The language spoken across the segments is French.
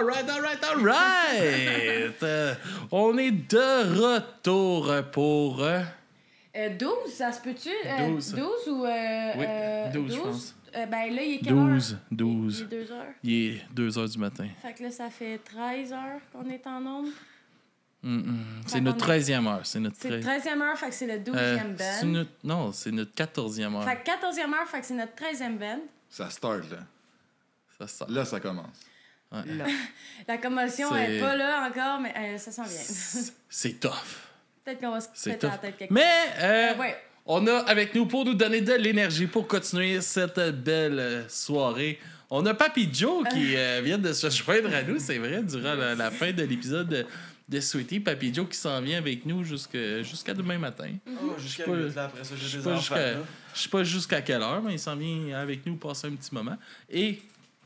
All right, all right, all right. Euh, on est de retour pour. euh, Euh, 12, ça se peut-tu? Euh, 12. 12 ou. Euh, Oui, euh, 12, je pense. Euh, ben là, il est quelle heure? 12, 12. Il est 2 heures. Il est 2 heures du matin. Fait que là, ça fait 13 heures qu'on est en nombre. Mm, mm. C'est notre qu'on est- 13e heure. C'est notre C'est 13 13e heure, fait que c'est le 12e Euh, band. notre- Non, c'est notre 14e heure. Fait que 14e heure, fait que c'est notre 13e band. Ça start, là. Ça sort. Là, ça commence. Ouais. La commotion, elle est pas là encore, mais euh, ça s'en vient. C'est tough. Peut-être qu'on va se péter la tête quelque Mais euh, Euh, ouais. on a avec nous pour nous donner de l'énergie pour continuer cette belle soirée. On a Papy Joe qui euh, vient de se joindre à nous, c'est vrai, durant la, la fin de l'épisode de, de Sweetie. Papy Joe qui s'en vient avec nous jusque- jusqu'à demain matin. Oh, jusqu'à après ça, j'ai des pas enfants. jusqu'à je sais pas jusqu'à quelle heure, mais il s'en vient avec nous passer un petit moment. Et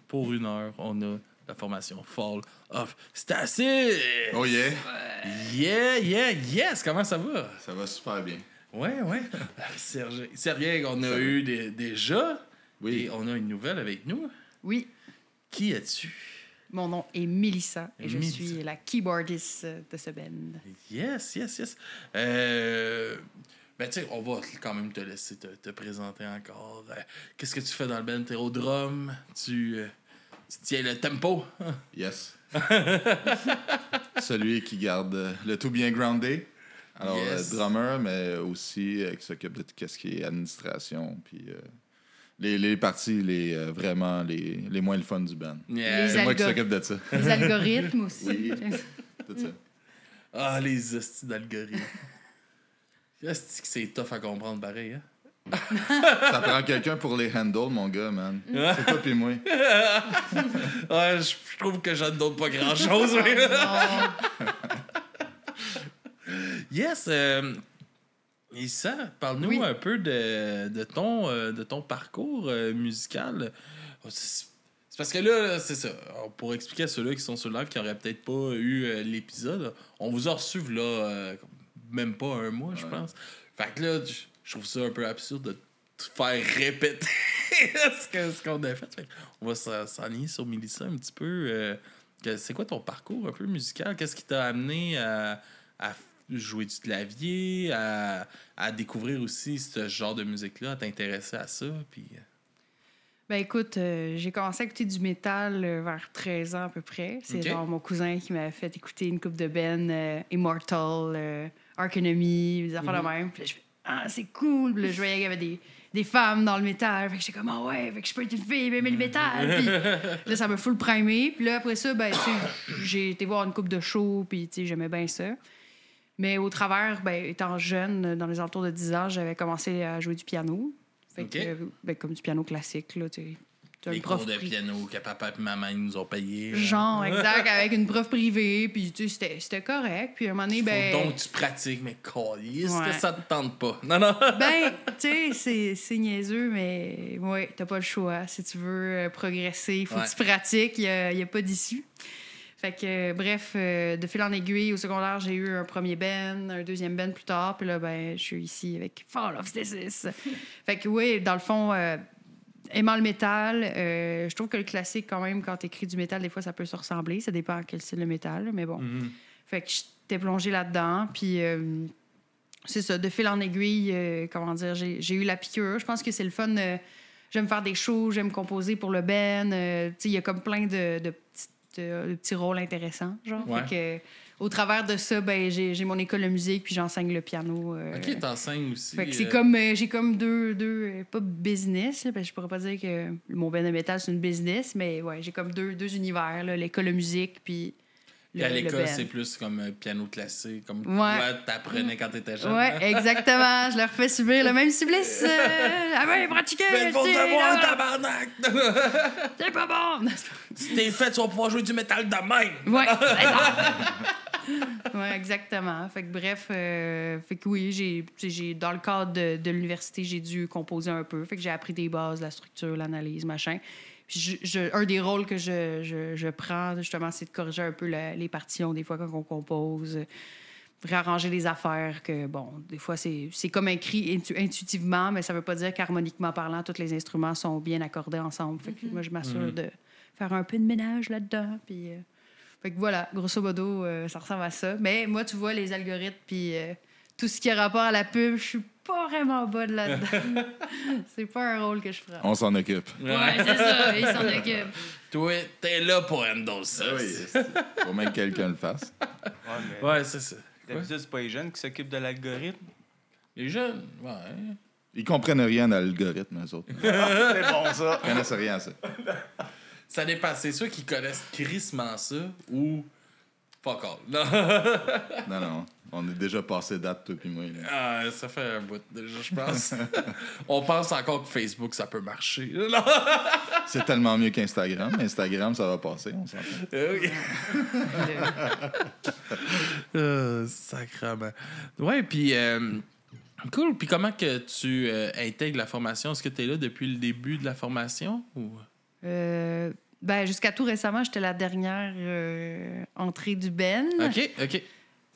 pour une heure, on a la formation Fall of Stacy. Oh yeah! Yeah, yeah, yes! Comment ça va? Ça va super bien. Ouais, ouais. Serge, on a Ça eu des- déjà. Oui. Et on a une nouvelle avec nous. Oui, Qui es-tu? mon nom est Melissa et je suis la keyboardiste de ce band. Yes, yes, yes. Euh, ben, tu sais, on va quand même te laisser te, te présenter encore. Euh, Qu'est-ce que tu fais dans le band? T'es au drum? Tu, euh, tu tiens le tempo? Yes. Celui qui garde euh, le tout bien groundé. Alors, Yes. euh, drummer, mais aussi euh, qui s'occupe de tout ce qui est administration. Puis euh, les, les parties, les, euh, vraiment les, les moins le fun du band. Yeah. C'est moi qui s'occupe de ça. Les algorithmes aussi. Oui. Tout ça. Ah, les hosties d'algorithmes. C'est tough à comprendre pareil, hein? Ça prend quelqu'un pour les handles, mon gars, man. C'est toi puis moi. Ouais, je trouve que je ne donne pas grand-chose. mais- Yes. Euh, Issa, parle-nous Oui. un peu de, de, ton, euh, de ton parcours euh, musical. Oh, C'est parce que là, c'est ça. Alors, pour expliquer à ceux-là qui sont sur le live qui n'auraient peut-être pas eu euh, l'épisode, on vous a reçu là, même pas un mois, je pense. Fait que là, je trouve ça un peu absurde de te faire répéter ce qu'on a fait. Fait on va s'en- s'enligner sur Mélissa un petit peu. euh, c'est quoi ton parcours un peu musical? Qu'est-ce qui t'a amené à, jouer du clavier, à, à découvrir aussi ce genre de musique-là, à t'intéresser à ça? Puis... euh, Ben écoute, euh, j'ai commencé à écouter du métal euh, vers 13 ans à peu près. C'est genre mon cousin qui m'avait fait écouter une coupe de Ben, euh, Immortal, Ark Enemy, des affaires de même. Puis là, je fais Ah, c'est cool. Puis là, je voyais qu'il y avait des, des femmes dans le métal. Fait que j'étais comme Ah ouais, fait que je peux être une fille, mais le métal. Puis là, ça m'a full primé. Puis là, après ça, ben, tu sais, j'ai été voir une coupe de show, puis tu sais, j'aimais bien ça. Mais au travers, ben, étant jeune, dans les alentours de 10 ans, j'avais commencé à jouer du piano. Fait que, ben, comme du piano classique, là, tu sais. T'as Les cours de piano que papa et maman nous ont payés. Genre, exact, avec une prof privée, puis tu sais, c'était- correct. Puis à un moment donné, Faut ben... donc tu pratiques, mais calisse Ouais. que ça te tente pas. Non, non. Ben, tu sais, c'est- niaiseux, mais ouais, t'as pas le choix. Si tu veux euh, progresser, il faut Ouais. que tu pratiques, il n'y a, pas d'issue. Fait que, euh, bref, euh, de fil en aiguille, au secondaire, j'ai eu un premier band, un deuxième band plus tard, puis là, ben, je suis ici avec Fall of Stasis. fait que, oui, dans le fond, euh, aimant le métal, euh, je trouve que le classique, quand même, quand t'écris du métal, des fois, ça peut se ressembler. Ça dépend à quel style de métal, mais bon. Mhm. Fait que j'étais plongée là-dedans. Puis euh, c'est ça, de fil en aiguille, euh, comment dire, j'ai eu la piqûre. Je pense que c'est le fun. j'aime faire des shows, j'aime composer pour le Ben. tu sais, il y a comme plein de, de, petites, de petits rôles intéressants. Genre. Ouais. Fait que, au travers de ça, ben, j'ai mon école de musique, puis j'enseigne le piano. euh, Ok, t'enseignes aussi. fait que c'est euh, comme euh, j'ai comme deux deux euh, pas business là, parce que je pourrais pas dire que mon ben de métal c'est une business mais ouais j'ai comme deux, deux univers l'école de musique puis puis à le l'école, c'est plus comme euh, piano classique, comme Ouais. toi, t'apprenais quand t'étais jeune. Ouais, exactement. Je leur fais subir le même supplice. Euh, ah ouais, pratiquer. Fais c'est- devoir, tabarnak! C'est pas bon. si t'es fait, tu vas pouvoir jouer du métal de même! Ouais, ouais, exactement. Fait que bref, euh, fait que oui, j'ai, j'ai dans le cadre de, de l'université, j'ai dû composer un peu. Fait que j'ai appris des bases, la structure, l'analyse, machin. Puis je- je- un des rôles que je, je, je prends, justement, c'est de corriger un peu la- les partitions, des fois, quand on compose. réarranger les affaires que, bon, des fois, c'est c'est comme écrit intu- intuitivement, mais ça veut pas dire qu'harmoniquement parlant, tous les instruments sont bien accordés ensemble. Fait que moi, je m'assure de faire un peu de ménage là-dedans. Puis, euh, fait que voilà, grosso modo, euh, ça ressemble à ça. Mais moi, tu vois, les algorithmes, puis euh, tout ce qui a rapport à la pub, je suis pas vraiment bonne là-dedans. c'est pas un rôle que je ferais. On s'en occupe. Ouais, c'est ça, ils s'en occupent. Toi, t'es là pour handle ça. Ah oui, faut même que quelqu'un le fasse. Ouais, mais Ouais, c'est ça. d'habitude, c'est pas les jeunes qui s'occupent de l'algorithme. Les jeunes, ouais. Ils comprennent rien à l'algorithme, eux autres. Ils c'est bon, ça. connaissent rien à ça. Ça dépend. C'est ceux qui connaissent crissement ça ou fuck all. Non. Non, non. On est déjà passé date, toi puis moi. là. Ah, ça fait un bout déjà, je pense. On pense encore que Facebook, ça peut marcher. Non. C'est tellement mieux qu'Instagram. Instagram, ça va passer, on s'entend. Oui. Le- Euh, sacrement. Ouais, puis euh, cool. Puis comment que tu euh, intègres la formation? Est-ce que tu es là depuis le début de la formation? Ou... Ben, jusqu'à tout récemment, j'étais la dernière euh, entrée du Ben. OK, OK.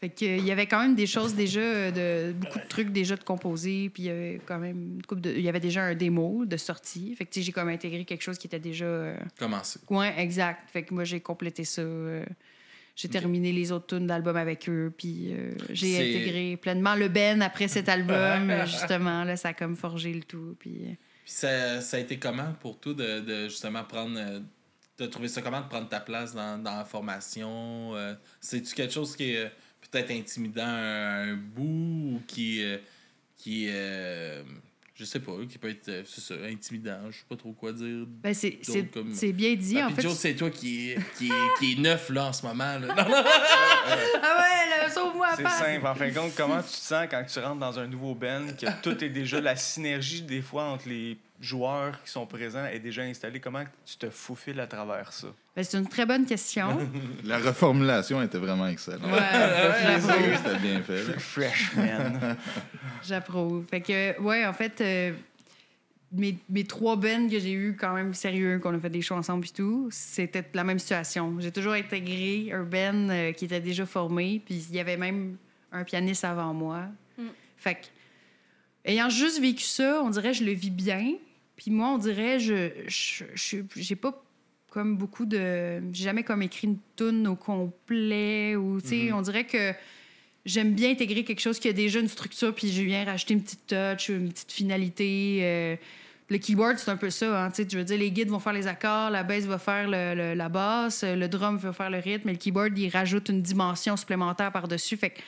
Fait que, il y avait quand même des choses déjà, euh, de, beaucoup de trucs déjà de composer, puis il y avait quand même une couple de, il y avait déjà un démo de sortie. Fait que j'ai comme intégré quelque chose qui était déjà euh, Commencez. ouais, exact. Fait que moi j'ai complété ça. euh, j'ai terminé les autres tunes d'album avec eux, puis euh, j'ai intégré pleinement le Ben après cet album. justement, là, ça a comme forgé le tout. Puis, Puis ça, ça a été comment pour toi de, de justement prendre. De trouver ça comment de prendre ta place dans, dans la formation? Euh, C'est-tu quelque chose qui est euh, peut-être intimidant un bout ou qui. euh, qui euh, je sais pas, qui peut être, euh, c'est ça, intimidant. Je sais pas trop quoi dire. ben, c'est, comme- bien dit. Ah, en puis fait, Joe, c'est toi qui qui, qui est neuf là en ce moment. Là. Non, non. Ah ouais, là, sauve-moi C'est simple. En fin de compte, comment tu te sens quand tu rentres dans un nouveau band, que tout est déjà, la synergie des fois entre les joueurs qui sont présents est déjà installée. Comment tu te faufiles à travers ça? Ben, c'est une très bonne question. La reformulation était vraiment excellente. Ouais. C'était bien fait. Freshman. J'approuve. Fait que, ouais, en fait, euh, mes, mes trois bands que j'ai eu quand même sérieux, qu'on a fait des shows ensemble et tout, c'était la même situation. J'ai toujours intégré un band euh, qui était déjà formé, puis il y avait même un pianiste avant moi. Fait que, ayant juste vécu ça, on dirait que je le vis bien. Puis moi, on dirait, je, j'ai pas comme beaucoup de. J'ai jamais comme écrit une tune au complet ou, tu sais, on dirait que j'aime bien intégrer quelque chose qui a déjà une structure, puis je viens rajouter une petite touch, une petite finalité. euh, le keyboard, c'est un peu ça. Hein, je veux dire, les guides vont faire les accords, la basse va faire le- le- la basse, le drum va faire le rythme, mais le keyboard, il rajoute une dimension supplémentaire par-dessus. Fait que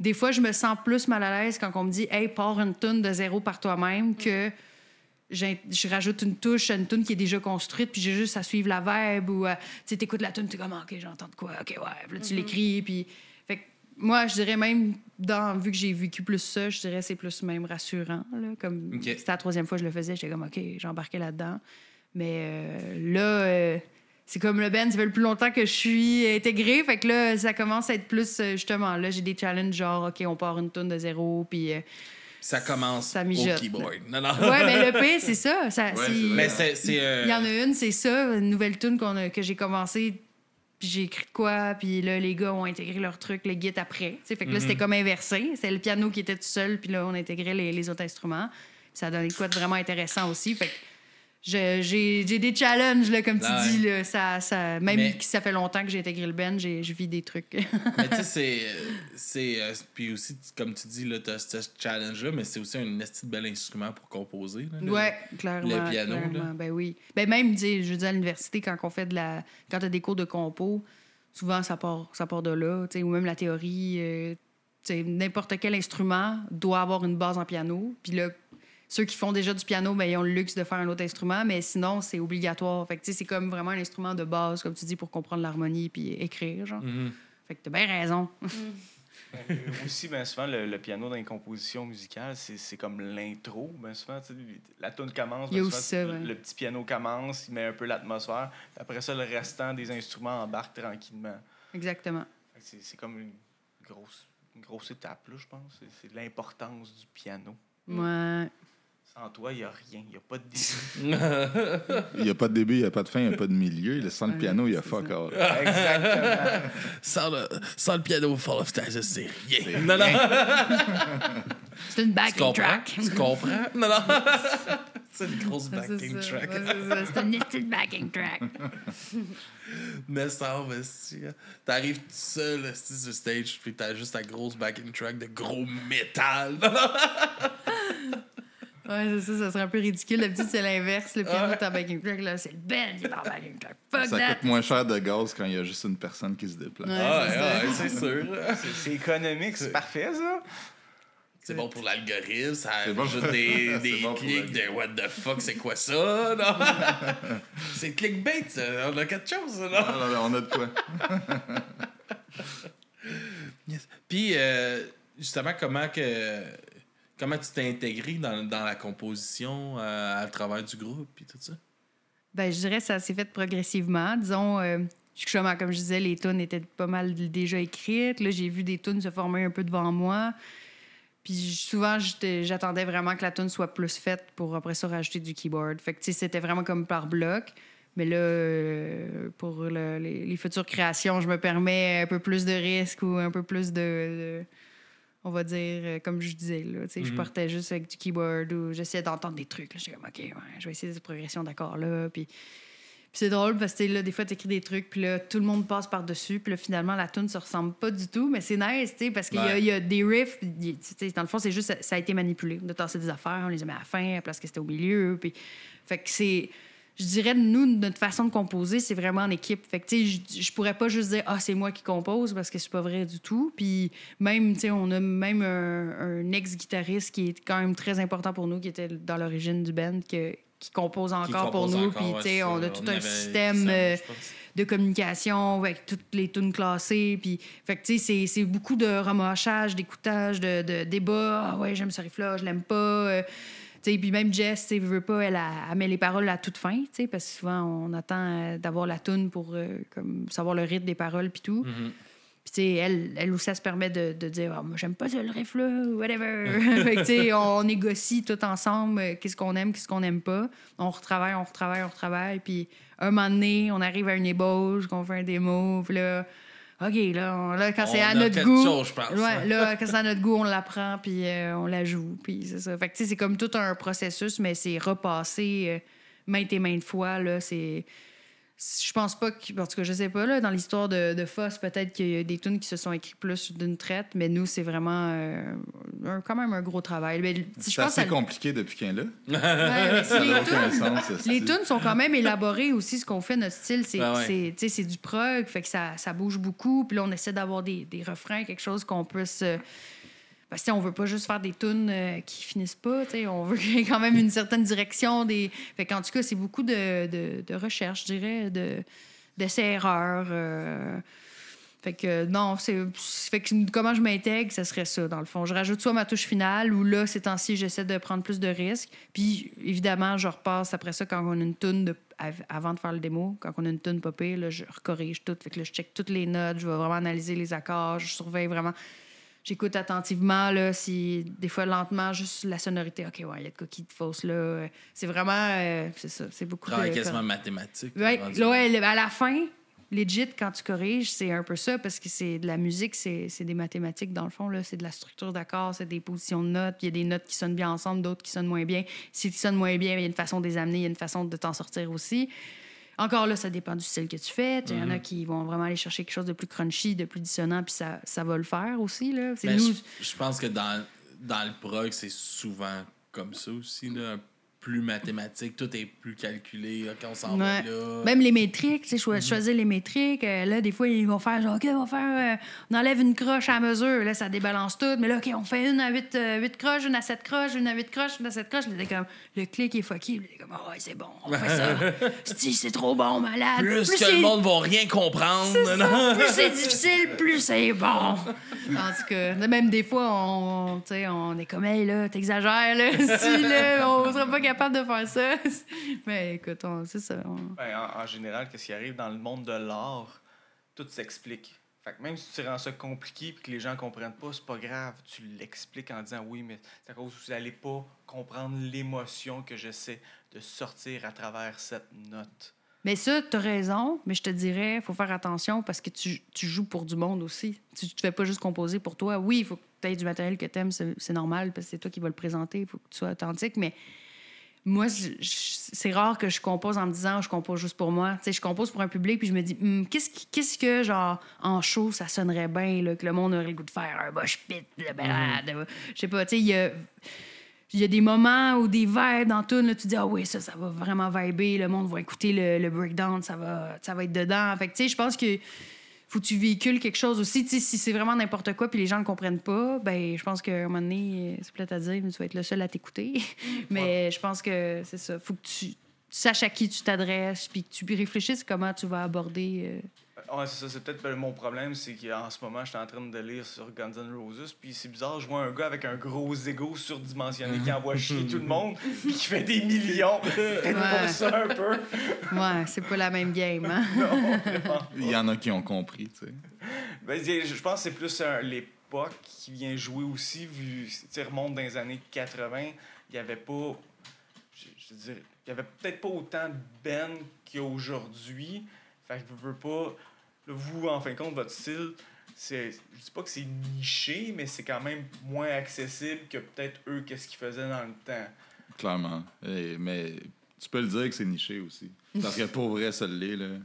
des fois, je me sens plus mal à l'aise quand on me dit « Hey, pars une tune de zéro par toi-même » que j'ai- je rajoute une touche à une tune qui est déjà construite, puis j'ai juste à suivre la verbe ou à- tu sais, t'écoutes la tune, tu es comme OK, j'entends de quoi, OK, ouais, puis là, tu l'écris, puis fait que moi, je dirais même, dans, vu que j'ai vécu plus ça, je dirais c'est plus même rassurant. Là, comme c'était la troisième fois que je le faisais, j'étais comme OK, j'embarquais là-dedans. Mais euh, là, euh, c'est comme le band, ça fait le plus longtemps que je suis intégrée, fait que là, ça commence à être plus euh, justement. Là, j'ai des challenges genre OK, on part une tune de zéro, puis euh, Ça commence Ça au keyboard. Non, non. ouais, mais le P, c'est ça. Ouais. Mais c'est. euh, il y en a une, c'est ça, une nouvelle tune qu'on a- que j'ai commencé, puis j'ai écrit de quoi, puis là, les gars ont intégré leur truc, les guides après. Tu sais, fait que là, c'était comme inversé. C'était le piano qui était tout seul, puis là, on intégrait les, les autres instruments. Ça a donné de quoi de vraiment intéressant aussi. Fait que je- j'ai des challenges, là, comme tu Ouais. dis. Là, ça, ça, même Mais- si ça fait longtemps que j'ai intégré le band, je vis des trucs. Mais tu sais, c'est. euh, puis aussi, tu- comme tu dis, là, t'as ce challenge-là, mais c'est aussi un esti de bel instrument pour composer. là, le- Ouais, clairement. le piano, clairement. Ben oui. Ben même, tu je veux dire, à l'université, quand on fait de la. Quand t'as des cours de compo, souvent, ça part, ça part de là. tu sais, Ou même la théorie. euh, tu sais, N'importe quel instrument doit avoir une base en piano. Puis là, ceux qui font déjà du piano, ben, ils ont le luxe de faire un autre instrument, mais sinon, c'est obligatoire. Fait que, tu sais, c'est comme vraiment un instrument de base, comme tu dis, pour comprendre l'harmonie puis écrire. Genre. Mhm. Fait que t'as bien raison. Euh, aussi, ben, souvent, le, le piano dans les compositions musicales, c'est c'est comme l'intro. Ben, souvent, tu sais, la tune commence, ben, aussi souvent, ça, ouais. le petit piano commence, il met un peu l'atmosphère. puis Après ça, le restant des instruments embarque tranquillement. Exactement. Fait que C'est c'est comme une grosse, une grosse étape, là, je pense. C'est- C'est l'importance du piano. Ouais. Sans toi, il n'y a rien. Il n'y a pas de début. Il n'y a pas de début, il n'y a pas de fin, il n'y a pas de milieu. Sans le piano, il y a fuck all. Exactement. sans, le, sans le piano Fall of Texas, c'est rien. C'est Non, non. C'est une backing track. Tu comprends? Non, non. C'est une grosse backing ça. track. C'est une petite backing track. Mais ça, si. hein. T'arrives tout seul sur stage, puis t'as juste ta grosse backing track de gros métal. Ouais, c'est ça, ça serait un peu ridicule. D'habitude, c'est l'inverse. Le piano est en backing track, là, c'est le band qui est en backing track. Fuck Ça that! coûte moins cher de gaz quand il y a juste une personne qui se déplace. Ouais. Ah, ouais, c'est sûr. C'est- C'est économique, c'est parfait, ça. C'est bon pour l'algorithme, ça C'est bon ajoute pour- des, des bon clics de what the fuck, c'est quoi ça? Non? c'est clickbait, ça. On a quelque chose, non? Ah, là, là, on a de quoi. Yes. Puis, euh, justement, comment que comment tu t'es intégré dans, dans la composition euh, à travers du groupe et tout ça? Ben, je dirais que ça s'est fait progressivement. Disons, euh, justement, comme je disais, les tunes étaient pas mal déjà écrites. Là, j'ai vu des tunes se former un peu devant moi. Puis souvent, j'attendais vraiment que la tune soit plus faite pour après ça rajouter du keyboard. Fait que, c'était vraiment comme par bloc. Mais là, euh, pour le- les, futures créations, je me permets un peu plus de risques ou un peu plus de- on va dire, euh, comme je disais, là, je Mhm. partais juste avec du keyboard ou j'essayais d'entendre des trucs. J'étais comme, OK, ouais, je vais essayer cette progression d'accords-là. Puis, puis c'est drôle parce que là, des fois, tu écris des trucs, puis là, tout le monde passe par-dessus, puis là, finalement, la tune se ressemble pas du tout, mais c'est nice, tu sais, parce qu'il y a- Ouais. il y, a des riffs, tu dans le fond, c'est juste, ça, ça a été manipulé. On a tassé des affaires, on les a mis à la fin, place que c'était au milieu, puis. Fait que c'est. Je dirais, nous, notre façon de composer, c'est vraiment en équipe. Fait que, tu sais, je, je pourrais pas juste dire, ah, c'est moi qui compose, parce que c'est pas vrai du tout. Puis même, tu sais, on a même un, un ex-guitariste qui est quand même très important pour nous, qui était dans l'origine du band, que- qui compose encore Qui pour nous. encore, Puis, ouais, tu sais, on a tout un système euh, de communication avec toutes les tunes classées. Puis, fait que, tu sais, c'est- beaucoup de remâchage, d'écoutage, de, de débat. Ah ouais, j'aime ce riff-là, je l'aime pas. Euh, puis même Jess, tu veut pas, elle, elle met les paroles à toute fin, parce que souvent, on attend euh, d'avoir la tune pour euh, comme, savoir le rythme des paroles puis tout. Mhm. Puis, elle, elle aussi, elle se permet de, de dire Ah, Moi, j'aime pas ça, le riff-là, ou whatever. fait que, tu sais, on négocie tout ensemble euh, qu'est-ce qu'on aime, qu'est-ce qu'on n'aime pas. On retravaille, on retravaille, on retravaille. Puis, un moment donné, on arrive à une ébauche, qu'on fait un démo. Puis là, OK, là, on- là quand c'est à notre goût. chose, je pense. Ouais, là, quand c'est à notre goût, on la prend, puis euh, on la joue. Puis c'est ça. Fait que, tu sais, c'est comme tout un processus, mais c'est repassé euh, maintes et maintes fois. Là, c'est. Je pense pas que. En tout cas, je sais pas, là, dans l'histoire de, de Foss, peut-être qu'il y a des tunes qui se sont écrites plus d'une traite, mais nous, c'est vraiment euh, un- quand même un gros travail. Mais, je C'est pense assez que ça- compliqué depuis qu'il est là. Ouais, Ça les tunes- sens, ce les style. tunes sont quand même élaborées aussi, ce qu'on fait, notre style, c'est Ben ouais. c'est du prog, fait que ça, ça bouge beaucoup. Puis là, on essaie d'avoir des, des refrains, quelque chose qu'on puisse... euh, parce que on veut pas juste faire des tunes euh, qui finissent pas, on veut quand même une certaine direction. Des... Fait tout cas, c'est beaucoup de, de, de recherche, je dirais, de, d'essais-erreurs. euh, Fait que non, c'est. Fait que comment je m'intègre, ça serait ça, dans le fond. Je rajoute soit ma touche finale ou là, ces temps-ci, j'essaie de prendre plus de risques. Puis évidemment, je repasse après ça quand on a une tune avant de faire le démo. Quand on a une tune popée, là, je recorrige tout. Fait que je check toutes les notes, je vais vraiment analyser les accords, je surveille vraiment. J'écoute attentivement, là, si des fois lentement, juste la sonorité. OK, ouais, il y a de quoi qui te fausse là. C'est vraiment. euh, c'est ça, c'est beaucoup Travail de. quasiment mathématique. Ouais, là, à la fin, legit, quand tu corriges, c'est un peu ça, parce que c'est de la musique, c'est c'est des mathématiques, dans le fond. là. C'est de la structure d'accords, c'est des positions de notes. Il y a des notes qui sonnent bien ensemble, d'autres qui sonnent moins bien. Si tu sonnes moins bien, il y a une façon de les amener, il y a une façon de t'en sortir aussi. Encore là, ça dépend du style que tu fais. Il y en a qui vont vraiment aller chercher quelque chose de plus crunchy, de plus dissonant, puis ça, ça va le faire aussi. là. Ben, nous. je pense que dans, dans le prog, c'est souvent comme ça aussi. Là, plus mathématique, tout est plus calculé. OK, on s'en va là. Même les métriques, tu sais, Mhm. cho- choisir les métriques. euh, là, des fois, ils vont faire genre, OK, on va faire. euh, on enlève une croche à mesure. Là, ça débalance tout. Mais là, OK, on fait une à 8, croches, une à 7 croches, une à 8 croches, une à 7 croches. Là, comme, le clic est fucké. Là, comme, oh, ouais, c'est bon, on fait ça. Si, c'est trop bon, malade. plus, que le monde va rien comprendre. plus c'est difficile, plus c'est bon. En tout cas, même des fois, on, on est comme, hey, là, t'exagères, là. si, là, on sera pas capable de faire ça. Mais écoute, on- c'est ça. on- Ben, en, en général, qu'est-ce qui arrive dans le monde de l'art, tout s'explique. Fait que même si tu rends ça compliqué et que les gens comprennent pas, c'est pas grave. Tu l'expliques en disant oui, mais c'est à cause que vous n'allez pas comprendre l'émotion que j'essaie de sortir à travers cette note. Mais ça, tu as raison, mais je te dirais, il faut faire attention parce que tu, tu joues pour du monde aussi. Tu ne fais pas juste composer pour toi. Oui, il faut que tu aies du matériel que tu aimes, c'est c'est normal parce que c'est toi qui vas le présenter, il faut que tu sois authentique, mais moi, c'est rare que je compose en me disant je compose juste pour moi. Tu sais, je compose pour un public, puis je me dis Hum, qu'est-ce, que, genre, en show, ça sonnerait bien, là, que le monde aurait le goût de faire un mosh pit, de balade. Je sais pas, tu sais, il y a. Il y a des moments ou des vers dans tout, là, tu dis, ah oui, ça, ça va vraiment vibrer, le monde va écouter le, le breakdown, ça va, ça va être dedans. Fait que, tu sais, je pense que faut que tu véhicules quelque chose aussi. Si c'est vraiment n'importe quoi puis les gens ne le comprennent pas, ben je pense qu'à un moment donné, c'est plate à dire, mais tu vas être le seul à t'écouter. mais je pense que c'est ça. faut que tu, tu saches à qui tu t'adresses puis que tu réfléchisses comment tu vas aborder. euh, Ouais, c'est ça, c'est peut-être ben, mon problème, c'est qu'en ce moment, j'étais en train de lire sur Guns N' Roses, puis c'est bizarre, je vois un gars avec un gros ego surdimensionné qui envoie chier tout le monde, puis qui fait des millions. Peut-être Ouais. pour ça un peu? Ouais, c'est pas la même game, hein? Non, vraiment. Il y en a qui ont compris, tu sais. Ben, je je pense que c'est plus l'époque qui vient jouer aussi, vu, tu remonte dans les années 80, il n'y avait pas, je, je veux dire, il y avait peut-être pas autant de Ben qu'il y a aujourd'hui. Fait que vous veux pas, vous, en fin de compte, votre style, c'est, je dis pas que c'est niché, mais c'est quand même moins accessible que peut-être eux, qu'est-ce qu'ils faisaient dans le temps. Clairement. Mais tu peux le dire que c'est niché aussi. Parce que pour vrai, ça l'est, là.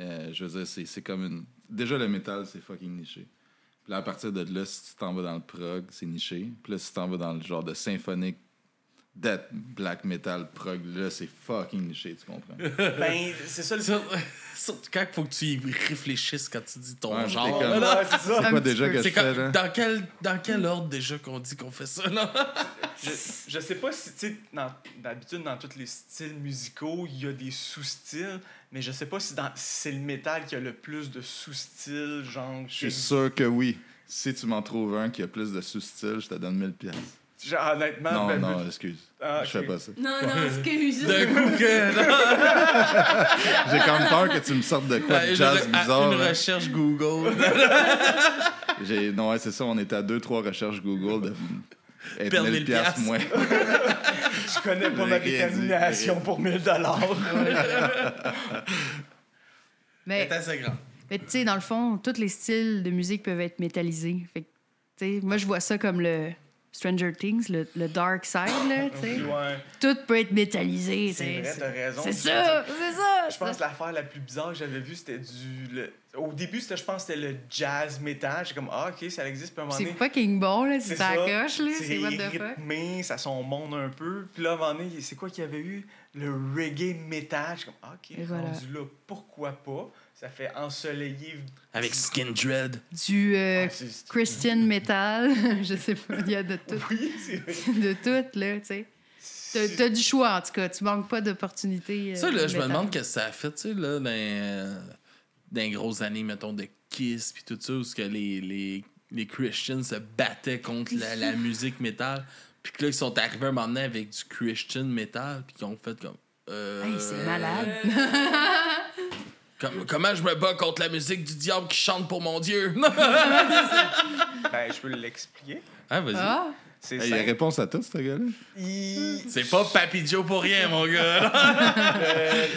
Euh, je veux dire, c'est, c'est comme une. Déjà, le métal, c'est fucking niché. Puis là, à partir de là, si tu t'en vas dans le prog, c'est niché. Puis là, si tu t'en vas dans le genre de symphonique, death, black metal, prog, là, c'est fucking niché, tu comprends? Ben, c'est ça le Sur- Surtout quand il faut que tu y réfléchisses quand tu dis ton Ouais, genre. comme- là. Ouais, c'est ça. C'est quoi déjà que je fais, là? dans, quel, dans quel ordre déjà qu'on dit qu'on fait ça, là? Je, je sais pas si, tu sais, dans- d'habitude, dans tous les styles musicaux, il y a des sous-styles, mais je sais pas si dans- si c'est le métal qui a le plus de sous-styles, genre. Je suis sûr que oui. Si tu m'en trouves un qui a plus de sous-style, je te donne 1000 pièces. Genre, honnêtement, Non, ben, non, ben- excuse. Ah, Je fais pas ça. Non, non, excuse. D'un coup que. J'ai quand même peur que tu me sortes de quoi de Une, jazz re- bizarre. une là. recherche Google. J'ai... Non, ouais, c'est ça, on était à deux, trois recherches Google de Perdre 1000 1000 piastres piastres. moins. Tu connais pas ma détermination pour 1000 dollars. Mais C'est assez grand. Mais tu sais, dans le fond, tous les styles de musique peuvent être métallisés. Fait que, tu sais, moi, je vois ça comme le Stranger Things, le, le dark side, là, tu sais. ouais. Tout peut être métallisé, tu C'est vrai, t'as raison. C'est ça, c'est ça. Je pense que l'affaire la plus bizarre que j'avais vue, c'était du. le- Au début, c'était, je pense que c'était le jazz métal. J'ai comme, ah, ok, ça existe, puis à un moment C'est fucking bon, là, si C'est ça coche, là. C'est what the fuck. rythmé, ça son monde un peu. Puis là, à un moment donné, c'est quoi qu'il y avait eu? Le reggae métal. Je suis comme, ah, ok, rendu là, pourquoi pas? Ça fait ensoleiller. Avec Skin Dread. Du euh, Ah, Christian metal, je sais pas, il y a de tout. Oui, c'est vrai. De tout, là, tu sais. T'as- du choix, en tout cas. Tu manques pas d'opportunités. euh, Ça, là, je me demande qu'est-ce que ça a fait, tu sais, là, dans, euh, dans les grosses années, mettons, de Kiss, puis tout ça, où ce que les, les, les Christians se battaient contre la, la musique métal, puis que là, ils sont arrivés un moment donné avec du Christian metal, puis qu'ils ont fait comme. euh, Hey, c'est malade. Comme- comment je me bats contre la musique du diable qui chante pour mon Dieu? Ben, je peux l'expliquer. ah, vas-y. Ah, C'est Hey, il y a réponse à tout, ce gars-là. Il- C'est pas Papy Joe pour rien, mon gars. là.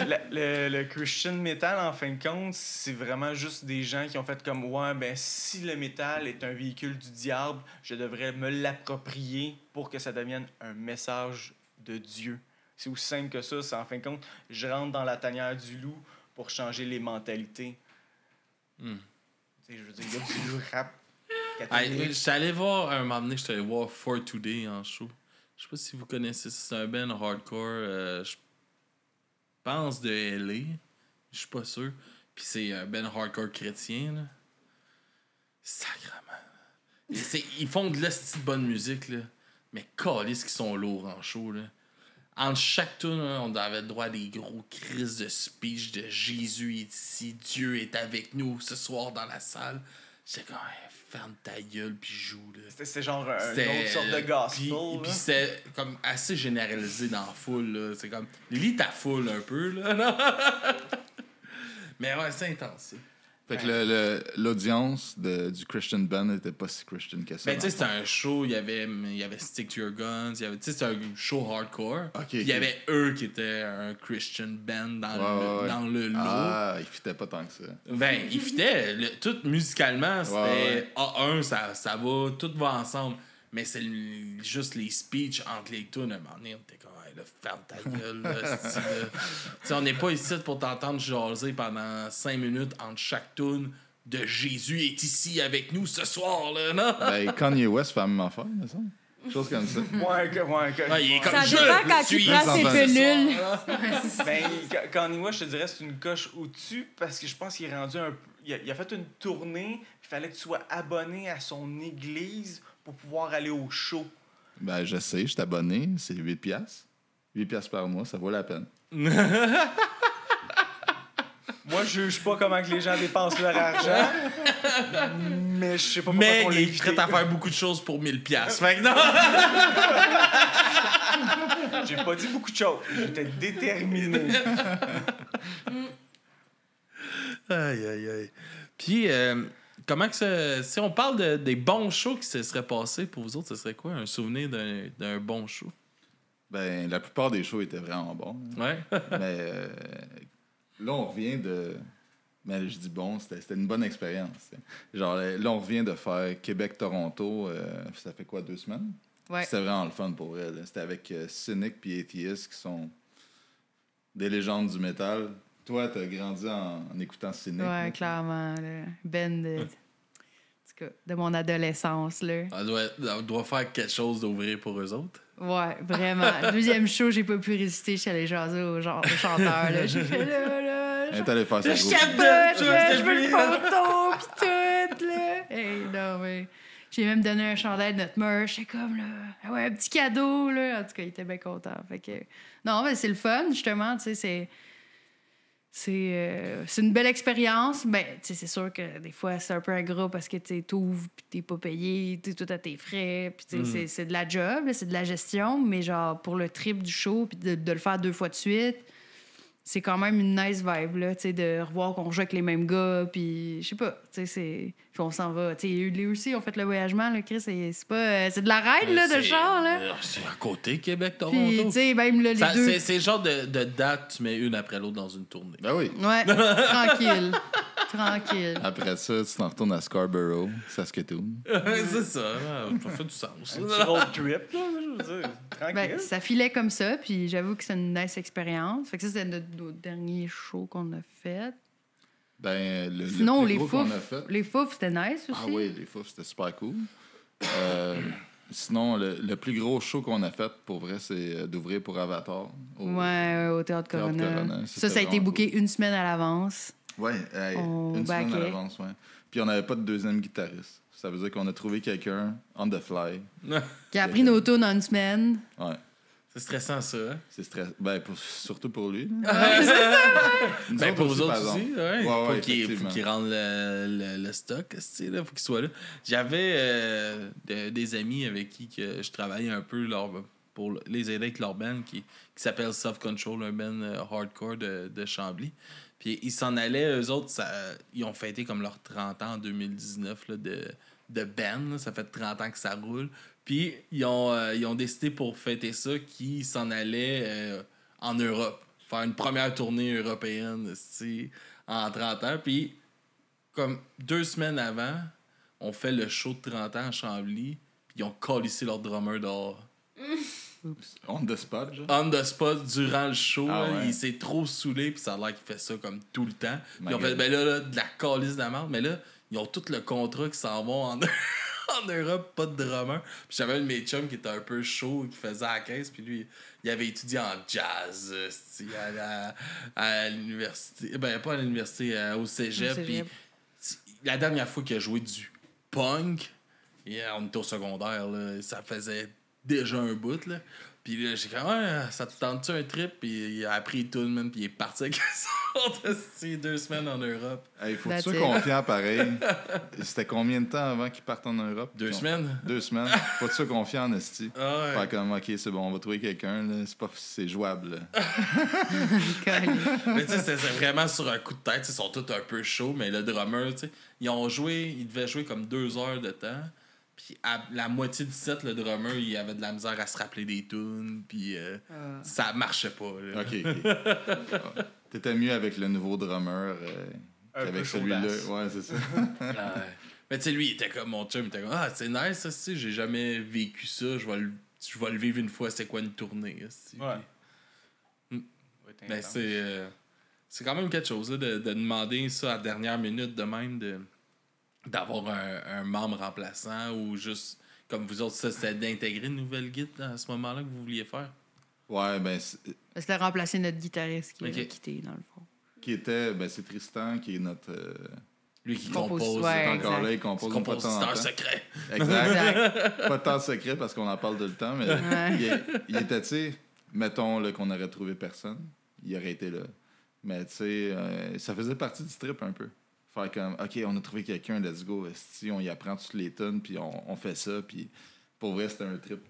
le, le- le- le Christian metal, en fin de compte, c'est vraiment juste des gens qui ont fait comme Ouais, ben si le métal est un véhicule du diable, je devrais me l'approprier pour que ça devienne un message de Dieu. C'est aussi simple que ça. C'est en fin de compte, je rentre dans la tanière du loup pour changer les mentalités. Tu sais, Je veux dire, il y a du rap catholique. J'étais allé voir un moment donné, j'étais allé voir For Today en show. Je sais pas si vous connaissez ça, c'est un band hardcore, euh, je pense de LA, je suis pas sûr. Puis c'est un band hardcore chrétien, là. Sacrement. Ils font de la petite bonne musique, là. Mais calisse qu'ils sont lourds en show, là. Entre chaque tune, là, on avait le droit à des gros crises de speech de Jésus est ici, Dieu est avec nous ce soir dans la salle. J'étais comme, Hey, ferme ta gueule puis joue. Là. C'était c'est genre C'était- une autre sorte de gospel. Puis, c'était comme assez généralisé dans la foule. là. C'est comme, lis ta foule un peu. Là, Mais ouais, c'est intense. Fait que l'audience du Christian band n'était pas si Christian que ça. Ben, tu sais, c'était un show, il y avait, il y avait Stick to Your Guns, il y avait, tu sais, c'était un show hardcore. Il y avait eux qui étaient un Christian band dans, Ouais, le, ouais, dans le lot. Ah, il fitait pas tant que ça. Ben, il fitait. Le- tout musicalement, c'était Ouais, ouais. A1, ça, ça va, tout va ensemble. Mais c'est le- juste les speeches entre les tunes. À un moment donné, on était comme, hey, là, ferme ta gueule. là. Tu on n'est pas ici pour t'entendre jaser pendant cinq minutes entre chaque tune de Jésus est ici avec nous ce soir, là, non? Ben, Kanye West fait la même affaire, me semble. Chose comme ça. Ouais, que- ouais, que- Ah, il est comme Ça je dépend quand ses pilules. Ben, Ka- Kanye West, je te dirais, c'est une coche au-dessus parce que je pense qu'il est rendu un peu. Il a, il a fait une tournée, il fallait que tu sois abonné à son église pour pouvoir aller au show. Ben, je sais, je suis abonné, c'est 8 piastres. 8 piastres par mois, ça vaut la peine. Moi, je juge pas comment que les gens dépensent leur argent, mais je sais pas pourquoi Mais on il est prêt à faire beaucoup de choses pour 1000 piastres. Fait que non! J'ai pas dit beaucoup de choses. J'étais déterminé. Aïe, aïe, aïe. Puis, euh, comment que ça... Si on parle de- des bons shows qui se seraient passés pour vous autres, ce serait quoi un souvenir d'un d'un bon show? Ben, la plupart des shows étaient vraiment bons. Ouais. Mais euh, là, on revient de. Mais je dis bon, c'était c'était une bonne expérience. Genre, là, on revient de faire Québec-Toronto, euh, ça fait quoi, deux semaines? Ouais. C'était vraiment le fun pour là. C'était avec euh, Cynic et Atheist qui sont des légendes du métal. Toi, t'as grandi en, en écoutant Cynic. Ouais, là. clairement. Là. Ben de, en tout cas, de mon adolescence. Là. On doit, on doit faire quelque chose d'ouvrir pour eux autres. Ouais, vraiment. Deuxième show, j'ai pas pu résister. Je suis allée jaser au, genre, au chanteur. Là. J'ai fait là, là. Elle est allée faire Je. Je, Je- je, je veux une photo, pis tout, là. Hey, non, mais... J'ai même donné un chandail de notre merch. J'étais comme, là, ah ouais, un petit cadeau, là. En tout cas, il était bien content. Fait que... Non, mais c'est le fun, justement, tu sais, c'est... C'est euh, c'est une belle expérience. Ben, c'est sûr que des fois, c'est un peu ingrat parce que tu t'ouvres puis t'es pas payé, t'es tout à tes frais. Puis Mm. c'est- de la job, c'est de la gestion. Mais genre, pour le trip du show puis de, de le faire deux fois de suite, c'est quand même une nice vibe, là, tu sais, de revoir qu'on joue avec les mêmes gars, puis je sais pas, tu sais, c'est... Puis on s'en va, tu sais, lui aussi, on fait le voyagement, là, Chris, c'est c'est pas... euh, C'est de la ride, là, de char, là. euh, C'est à côté, Québec, Puis, Toronto. tu sais, même, là, les Ça- deux... C'est c'est le genre de, de date, tu mets une après l'autre dans une tournée. Ben oui. Ouais, tranquille, tranquille. Après ça, tu t'en retournes à Scarborough, Saskatoon. c'est ça, ça fait du sens. Un petit road trip, là, je veux dire. Tranquille. Ben, ça filait comme ça, puis j'avoue que c'est une nice expérience. Fait que ça, c'était notre, notre dernier show qu'on a fait. Ben, le, le Sinon, plus les gros qu'on fouf, a fait. les fouf, c'était nice aussi. Ah oui, les fouf, c'était super cool. Euh, sinon, le, le plus gros show qu'on a fait, pour vrai, c'est euh, d'ouvrir pour Avatar. au- Ouais, ouais, au Théâtre Théâtre Corona. Corona, Ça, ça a été booké une semaine à l'avance. Ouais, hey, On une semaine à l'avance, ouais. Puis on n'avait pas de deuxième guitariste. Ça veut dire qu'on a trouvé quelqu'un on the fly. Qui a appris nos tunes en une semaine. Ouais. C'est stressant, ça. Hein? C'est stress... ben, pour- surtout pour lui. Ben, pour vous autres aussi, ouais. Ouais, faut qu'il qu'il rende le, le, le stock, là, faut qu'il soit là. J'avais euh, de- des amis avec qui que je travaillais un peu leur, pour les aider avec leur band qui, qui s'appelle Self Control, un band euh, hardcore de, de Chambly. Puis ils s'en allaient, eux autres, ils ont fêté comme leur 30 ans en 2019 là, de, de là. Ça fait 30 ans que ça roule. Puis ils ont, euh, ils ont décidé pour fêter ça qu'ils s'en allaient euh, en Europe. Faire une première tournée européenne en 30 ans. Puis comme deux semaines avant, on fait le show de 30 ans à Chambly. Puis ils ont collissé leur drummer dehors. On the spot, genre. On the spot, durant le show, Ah là, ouais. il s'est trop saoulé, puis ça a l'air qu'il fait ça comme tout le temps. Puis on fait, ben là, là, de la calice de la merde, mais là, ils ont tout le contrat qui s'en vont en, en Europe, pas de drummer. Puis j'avais un de mes chums qui était un peu chaud, qui faisait à la caisse, puis lui, il avait étudié en jazz euh, à, l'université. Ben, pas à l'université, euh, au cégep. Au cégep. Puis la dernière fois qu'il a joué du punk, yeah, on était au secondaire, là, ça faisait déjà un bout. Là. Puis là, j'ai fait, ouais, ça te tente-tu un trip? Puis il a appris tout, man, puis il est parti avec ça de deux semaines en Europe. Hey, faut que tu sois confiant pareil. C'était combien de temps avant qu'ils partent en Europe? Deux semaines? Deux semaines. Faut que tu sois confiant en esti. Ah ouais. Faire comme, ok, c'est bon, on va trouver quelqu'un, là. C'est pas, c'est jouable, là. mais tu sais, c'est c'est vraiment sur un coup de tête. Ils sont tous un peu chauds, mais le drummer, tu sais, ils ont joué, ils devaient jouer comme deux heures de temps. Puis à la moitié du set, le drummer, il avait de la misère à se rappeler des tunes, puis euh, Ah. ça marchait pas. là. Ok. T'étais mieux avec le nouveau drummer euh, qu'avec celui-là. Ouais, c'est ça. Ah ouais. Mais tu sais, lui, il était comme mon chum, il était comme Ah, c'est nice, ça, tu sais, j'ai jamais vécu ça, je vais le, je vais le vivre une fois, c'est quoi une tournée, esti. Ouais. Puis- t'es Ben, c'est. euh, c'est quand même quelque chose, là, de, de demander ça à la dernière minute de même, de, d'avoir un, un membre remplaçant ou juste. Comme vous autres, ça, c'était d'intégrer une nouvelle guide à ce moment-là que vous vouliez faire? Ouais, ben, c'est- C'était remplacer notre guitariste qui Ok. a quitté, dans le fond. qui était, ben, c'est Tristan qui est notre. euh, Lui qui Compose- compose. ouais. encore exact. là, il compose compositeur temps. secret. Exact. Exact. pas tant secret parce qu'on en parle tout le temps, mais Ouais. il, est- il était, tu sais, mettons là, qu'on aurait trouvé personne, il aurait été là. Mais tu sais, euh, ça faisait partie du trip un peu. Faire comme, OK, on a trouvé quelqu'un, let's go, esti, on y apprend toutes les tonnes, puis on, on fait ça, puis pour vrai, c'était un trip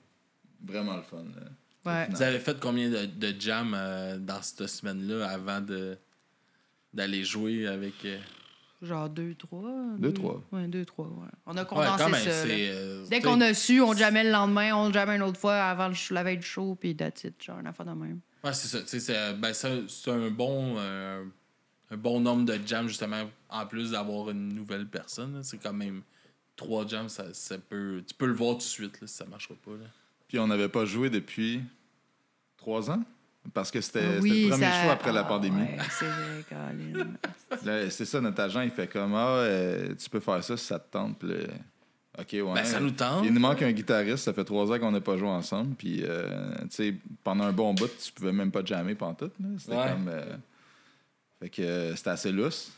vraiment le fun. là, au Ouais. final. Vous avez fait combien de, de jams euh, dans cette semaine-là avant de d'aller jouer avec. euh, Genre deux, trois. Deux, trois. Ouais, deux, trois, ouais. On a condensé même, ça. euh, Dès qu'on a su, on jamais le lendemain, on jamais une autre fois avant le la veille du show, puis that's it, genre une affaire de même. Ouais, c'est ça. tu sais, C'est ben, c'est- c'est un bon. Un bon nombre de jams, justement, en plus d'avoir une nouvelle personne. C'est quand même. Trois jams, ça, ça peut. Tu peux le voir tout de suite là, si ça marchera pas. Là. Puis on n'avait pas joué depuis trois ans, parce que c'était le premier ça- show après la ah, pandémie. ouais, c'est vrai, Colin. Là, c'est ça, notre agent, il fait comme Ah, euh, tu peux faire ça si ça te tente. Puis là, OK, ouais. Ben, ça nous tente. Il nous manque un guitariste, ça fait trois ans qu'on n'a pas joué ensemble. Puis, euh, tu sais, pendant un bon bout, tu pouvais même pas jammer pantoute. là. C'était Ouais. comme. euh, Fait que euh, c'était assez lousse.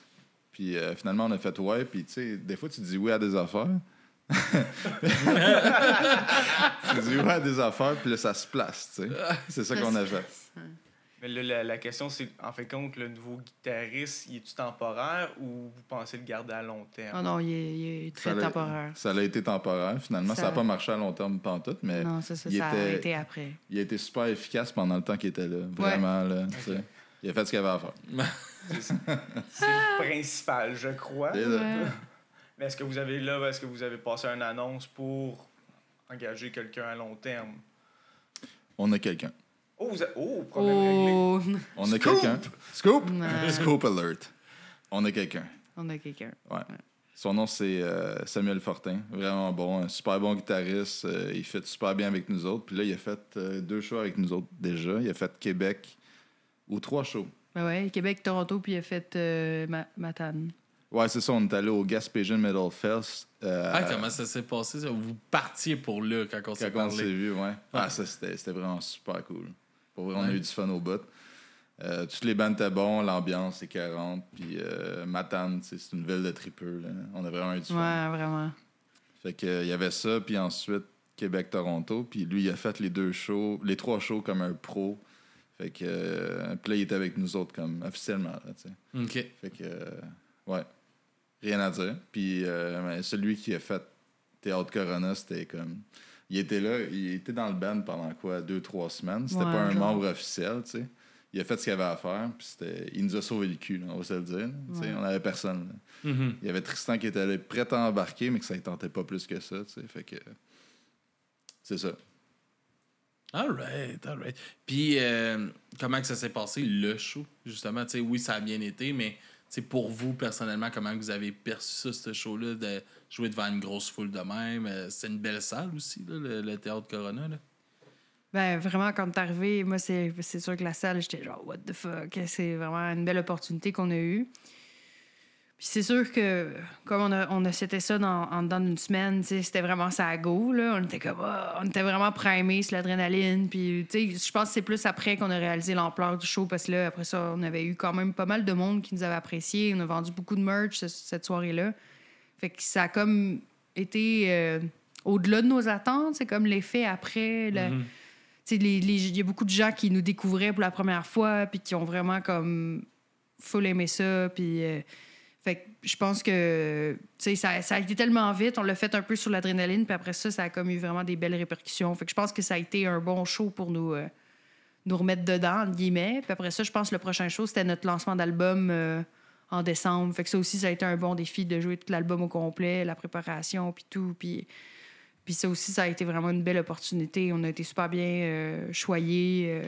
Puis euh, finalement, on a fait ouais. Puis, tu sais, des fois, tu dis oui à des affaires. tu dis oui à des affaires, puis là, ça se place, tu sais. C'est ça qu'on a fait. Mais là, la, la question, c'est en fait compte, le nouveau guitariste, il est-tu temporaire ou vous pensez le garder à long terme? Oh non, il est, il est très Ça temporaire. Ça a été temporaire. Finalement, ça n'a pas marché à long terme pantoute, mais Non, ça, il ça a était- été après. il a été super efficace pendant le temps qu'il était là. Vraiment, là. tu sais. Il a fait ce qu'il avait à faire. C'est le principal, je crois. Mais est-ce que vous avez là, est-ce que vous avez passé une annonce pour engager quelqu'un à long terme? On a quelqu'un. Oh, vous a- oh problème réglé. Oh, On a quelqu'un. Scoop! Non. Scoop alert. On a quelqu'un. on a quelqu'un. Ouais. Son nom, c'est euh, Samuel Fortin. Vraiment bon. Un super bon guitariste. Euh, il fait super bien avec nous autres. Puis là, il a fait euh, deux shows avec nous autres déjà. Il a fait Québec ou trois shows. Ben ouais, Québec, Toronto, puis il a fait euh, Ma- Matane. Ouais, c'est ça. On est allé au Gaspésian Metal Fest. euh, Ah, comment ça s'est passé, ça? Vous partiez pour là quand on s'est Quand on s'est parlé. vu, ouais. Ah, ça, c'était c'était vraiment super cool. Pour vrai, on a Ouais. eu du fun au bout. Euh, toutes les bandes étaient bons, l'ambiance est 40. Puis euh, Matane, tu sais, c'est une ville de tripeux. Là. On a vraiment eu du fun. Ouais, vraiment. Fait que, euh, il y avait ça, puis ensuite Québec-Toronto. Puis lui, il a fait les deux shows, les trois shows comme un pro. Fait que, euh, puis là, il était avec nous autres comme officiellement. Là, tu sais. OK. Fait que, euh, ouais, rien à dire. Puis euh, celui qui a fait Théâtre Corona, c'était comme. Il était là, il était dans le band pendant quoi, deux, trois semaines. C'était Ouais, pas un genre. membre officiel, tu sais. Il a fait ce qu'il avait à faire, puis c'était- il nous a sauvé le cul, là, on va se le dire. Ouais. On avait personne. Mhm. Il y avait Tristan qui était prêt à embarquer, mais que ça ne tentait pas plus que ça, tu sais. Fait que. C'est ça. All right, all right. Puis, euh, comment que ça s'est passé, le show, justement? Tu sais, oui, ça a bien été, mais pour vous, personnellement, comment vous avez perçu ça, ce show-là, de jouer devant une grosse foule de même? Euh, C'est une belle salle aussi, le, le Théâtre Corona. Là. Ben, vraiment, quand t'es arrivé, moi, c'est c'est sûr que la salle, j'étais genre, what the fuck? C'est vraiment une belle opportunité qu'on a eue. Puis c'est sûr que, comme on a, on a c'était ça dans, en dedans d'une semaine, c'était vraiment ça à go, là. On était comme, ah, on était vraiment primés sur l'adrénaline. Puis, je pense que c'est plus après qu'on a réalisé l'ampleur du show, parce que là, après ça, on avait eu quand même pas mal de monde qui nous avait apprécié. On a vendu beaucoup de merch ce- cette soirée-là. Fait que ça a comme été euh, au-delà de nos attentes. C'est comme l'effet après. Mhm. les- il y a beaucoup de gens qui nous découvraient pour la première fois, puis qui ont vraiment comme full aimé ça, puis euh, fait que je pense que ça, ça a été tellement vite, on l'a fait un peu sur l'adrénaline, puis après ça, ça a comme eu vraiment des belles répercussions. Fait que je pense que ça a été un bon show pour nous, euh, nous remettre dedans, entre guillemets. Puis après ça, je pense que le prochain show, c'était notre lancement d'album euh, en décembre. Fait que ça aussi, ça a été un bon défi de jouer tout l'album au complet, la préparation, puis tout, puis... Puis ça aussi, ça a été vraiment une belle opportunité. On a été super bien euh, choyés.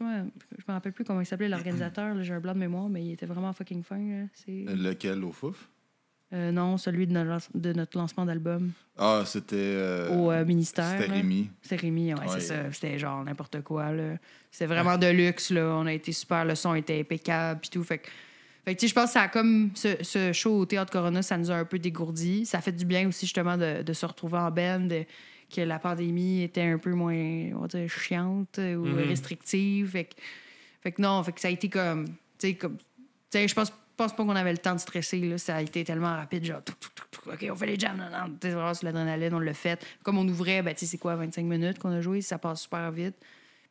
Euh. Je, me rappelle plus comment il s'appelait l'organisateur. J'ai un blanc de mémoire, mais il était vraiment fucking fin. là. C'est Lequel au fouf? Euh, non, celui de notre, de notre lancement d'album Ah, c'était. euh, au euh, ministère. C'était. Rémi. C'était Rémi, ouais, Ouais. c'est ça. C'était genre n'importe quoi, là. C'était vraiment de luxe, là. On a été super, le son était impeccable, puis tout. Fait que, fait que, tu sais, je pense que ça a comme... Ce, ce show au Théâtre Corona, ça nous a un peu dégourdi. Ça fait du bien aussi, justement, de, de se retrouver en band, de- que la pandémie était un peu moins, on va dire, chiante ou Mhm. restrictive. Fait que, fait que non, fait que ça a été comme... Tu sais, comme... Tu sais, je pense, pense pas qu'on avait le temps de stresser, là. Ça a été tellement rapide, genre... tout, tout, tout, tout, OK, on fait les jams, non, non. Tu sais, vraiment sur l'adrénaline, on l'a fait. Comme on ouvrait, ben, tu sais, c'est quoi, 25 minutes qu'on a joué, ça passe super vite.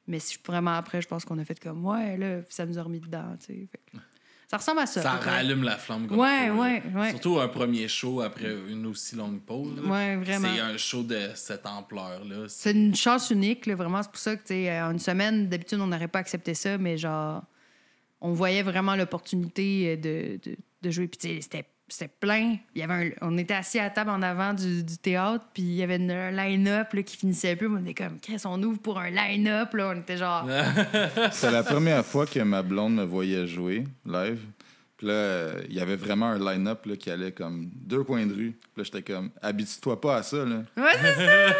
Mais si, vraiment après, je pense qu'on a fait comme, ouais, là, ça nous a remis dedans, tu sais. Ça ressemble à ça. Ça rallume la flamme comme Ouais, là. ouais, ouais. Surtout un premier show après une aussi longue pause. Ouais, vraiment. C'est un show de cette ampleur-là. C'est une chance unique, là, vraiment. C'est pour ça que, tu en une semaine, d'habitude, on n'aurait pas accepté ça, mais genre, on voyait vraiment l'opportunité euh, de, de, de jouer. Puis, tu sais, c'était. C'était plein. Il y avait un- on était assis à la table en avant du, du théâtre, puis il y avait une- un line-up là, qui finissait un peu. On était comme, Chris, on ouvre pour un line-up. Là. On était genre, C'est la première fois que ma blonde me voyait jouer live. Puis là, euh, il y avait vraiment un line-up là, qui allait comme deux coins de rue. Puis là, j'étais comme, habitue-toi pas à ça. Là. ouais, c'est ça,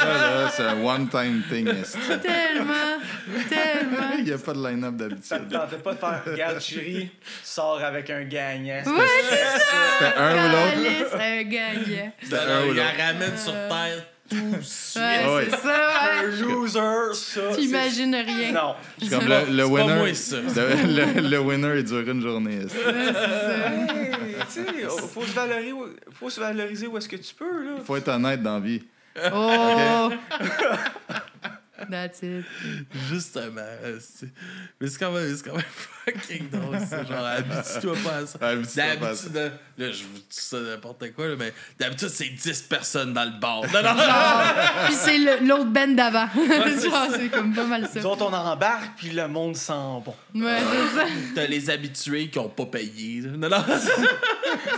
Ça, là, c'est un one-time thing. tellement, tellement. Il n'y a pas de line-up Ça te d'habitude. tentait pas de faire Regarde, chérie, sors avec un gagnant. Ouais, C'était un ou l'autre. C'est un gagnant. C'était un ou Il la l'autre. ramène sur terre tout suite. Ouais, c'est ça, Un loser, ça. T'imagines c'est- rien. Non. C'est comme le, le C'est pas winner. moi, ça. Le, le- le winner, il dure une journée. esti. Hey, tu sais, faut se valoriser, où- faut se valoriser où est-ce que tu peux, là. Faut être honnête dans la vie. Oh! That's it. Justement. euh, c'est- Mais c'est quand même, c'est quand même fucking drôle, ça. Genre, habitue-toi pas à ça. D'habitude, là, là, je vous dis ça n'importe quoi, là, mais d'habitude, c'est 10 personnes dans le bar. Non, non, Puis c'est l'autre band d'avant. C'est comme pas mal ça. Nous autres, on embarque, puis le monde sent bon. Ouais, c'est ça. T'as les habitués qui ont pas payé. là. Non, non.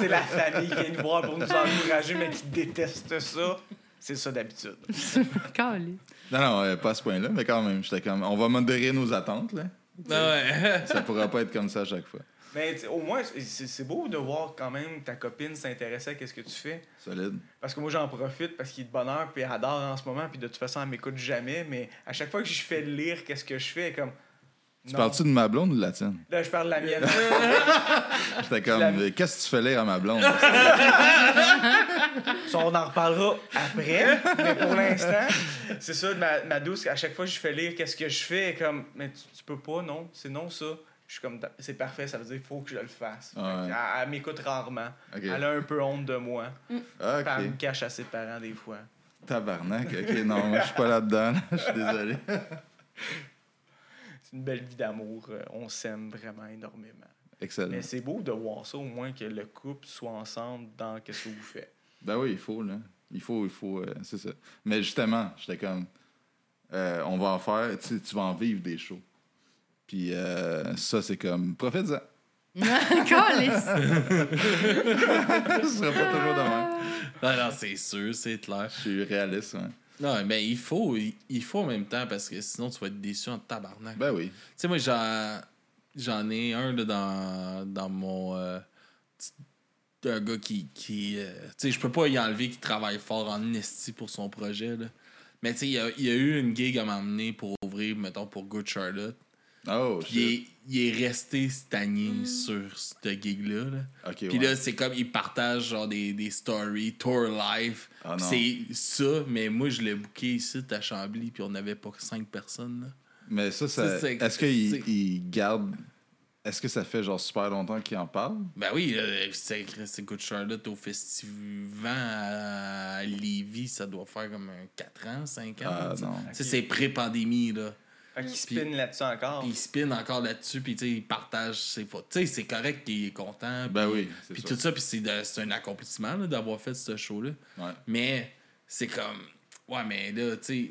C'est la famille qui vient nous voir pour nous encourager, mais qui déteste ça. C'est ça d'habitude. Calé. Non, non, euh, pas à ce point-là, mais quand même, j'étais comme, on va modérer nos attentes, là. Ah ouais. Ça pourra pas être comme ça à chaque fois. Mais sais, au moins, c'est c'est beau de voir quand même ta copine s'intéresser à ce que tu fais. Solide. Parce que moi, j'en profite parce qu'il est de bonheur, puis elle adore en ce moment, puis de toute façon, elle m'écoute jamais. Mais à chaque fois que je fais lire qu'est-ce que je fais, elle est comme. Tu non. parles-tu de ma blonde ou de la tienne? Là, je parle de la mienne. J'étais comme, La- qu'est-ce que tu fais lire à ma blonde? Ça, on en reparlera après, mais pour l'instant, c'est ça, ma, ma douce, à chaque fois que je fais lire qu'est-ce que je fais, elle est comme, mais tu, tu peux pas, non, c'est non ça. Je suis comme, c'est parfait, ça veut dire qu'il faut que je le fasse. Ouais. Elle, elle m'écoute rarement. Elle a un peu honte de moi. Ah, Puis Elle me ok. cache à ses parents des fois. Tabarnak. Ok, non, je suis pas là-dedans. là. Je suis désolé. Une belle vie d'amour. euh, On s'aime vraiment énormément. Excellent. Mais c'est beau de voir ça, au moins que le couple soit ensemble dans ce que vous faites. Ben oui, il faut, là. Il faut, il faut, euh, c'est ça. Mais justement, j'étais comme, euh, on va en faire, tu, sais, tu vas en vivre des shows. Puis euh, ça, c'est comme, profite-en. Calice. Ce sera pas toujours de même. Non, non, c'est sûr, c'est clair. Je suis réaliste, ouais. Non, mais il faut, il, faut en même temps parce que sinon tu vas être déçu en tabarnak. Ben oui. Tu sais, moi, j'en, ai un là, dans, dans mon. euh, un gars qui. qui euh, tu sais, je peux pas y enlever qu'il travaille fort en esti pour son projet. Là. Mais tu sais, il y a, il y a eu une gig à m'emmener pour ouvrir, mettons, pour Good Charlotte. Oh, shit. Il est resté stagné sur cette gig-là. Là. Puis ouais. là, c'est comme, il partage genre des, des stories, tour live. Ah, c'est ça, mais moi, je l'ai booké ici à Chambly, puis on n'avait pas cinq personnes. Là. Mais ça, ça est-ce qu'il il garde. Est-ce que ça fait genre super longtemps qu'il en parle? Ben oui, c'est c'est Good Charlotte au Festivant à Lévis, ça doit faire comme un 4 ans, 5 ans. Ah non. C'est pré-pandémie, là. Fait qu'il spin là-dessus encore. Puis il spin encore là-dessus, puis tu sais, il partage ses photos. Tu sais, c'est correct qu'il est content. Ben puis- oui, c'est Puis sûr. tout ça, puis c'est un accomplissement là, d'avoir fait ce show-là. Ouais. Mais c'est comme, ouais, mais là, tu sais,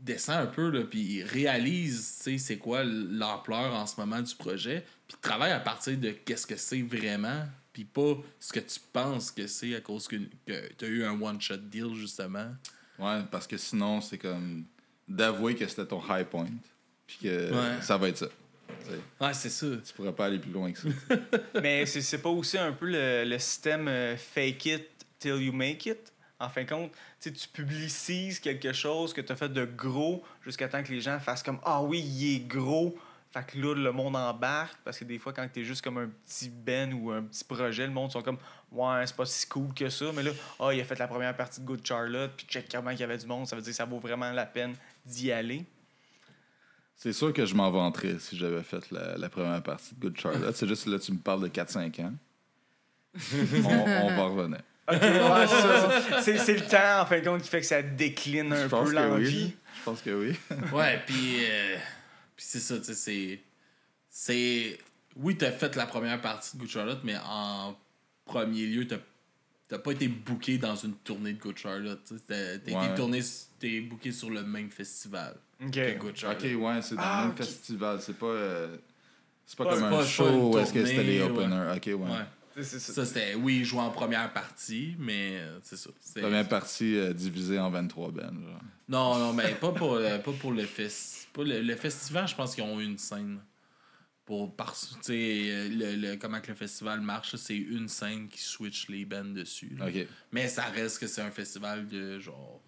descend un peu, là, puis il réalise, tu sais, c'est quoi l'ampleur en ce moment du projet, puis travaille à partir de qu'est-ce que c'est vraiment, puis pas ce que tu penses que c'est à cause que, que tu as eu un one-shot deal, justement. Ouais, parce que sinon, c'est comme d'avouer que c'était ton high point. Puis que Ouais. ça va être ça. tu sais. Ouais, c'est ça. Tu pourrais pas aller plus loin que ça. Mais c'est c'est pas aussi un peu le, le système euh, fake it till you make it? En fin de compte, tu publicises quelque chose que tu as fait de gros jusqu'à temps que les gens fassent comme Ah oui, il est gros. Fait que là, le monde embarque. Parce que des fois, quand t'es juste comme un petit Ben ou un petit projet, le monde sont comme Ouais, c'est pas si cool que ça. Mais là, ah, il a fait la première partie de Good Charlotte, puis check comment il y avait du monde. Ça veut dire que ça vaut vraiment la peine d'y aller. C'est sûr que je m'en vanterais si j'avais fait la, la première partie de Good Charlotte. C'est juste là, tu me parles de 4-5 ans. on, on va revenir. Ok, ouais, c'est ça. C'est c'est le temps, en fin de compte, qui fait que ça décline un Je pense peu que oui. l'envie. Je pense que oui. Ouais, puis euh, puis c'est ça, tu sais, c'est. C'est. Oui, t'as fait la première partie de Good Charlotte, mais en premier lieu, t'as t'as pas été booké dans une tournée de Good Charlotte. t'as Ouais. été tourné, t'es booké sur le même festival Ok. que Good Charlotte. Ok, ouais, c'est dans Ah, le même ok. festival. C'est pas, euh, c'est pas comme un show où est-ce que c'était les openers. Ok, ouais. Ouais. C'est- c'est ça. Ça, c'était. Oui, jouer en première partie, mais euh, c'est ça. Première partie euh, divisée en 23 bands. genre. Non, non, mais pas pour, euh, pas pour le fest. Pas le, le festival, je pense qu'ils ont une scène. Pour, par, tu sais, euh, le, le- comment que le festival marche, c'est une scène qui switch les bands dessus. Mais ça reste que c'est un festival de genre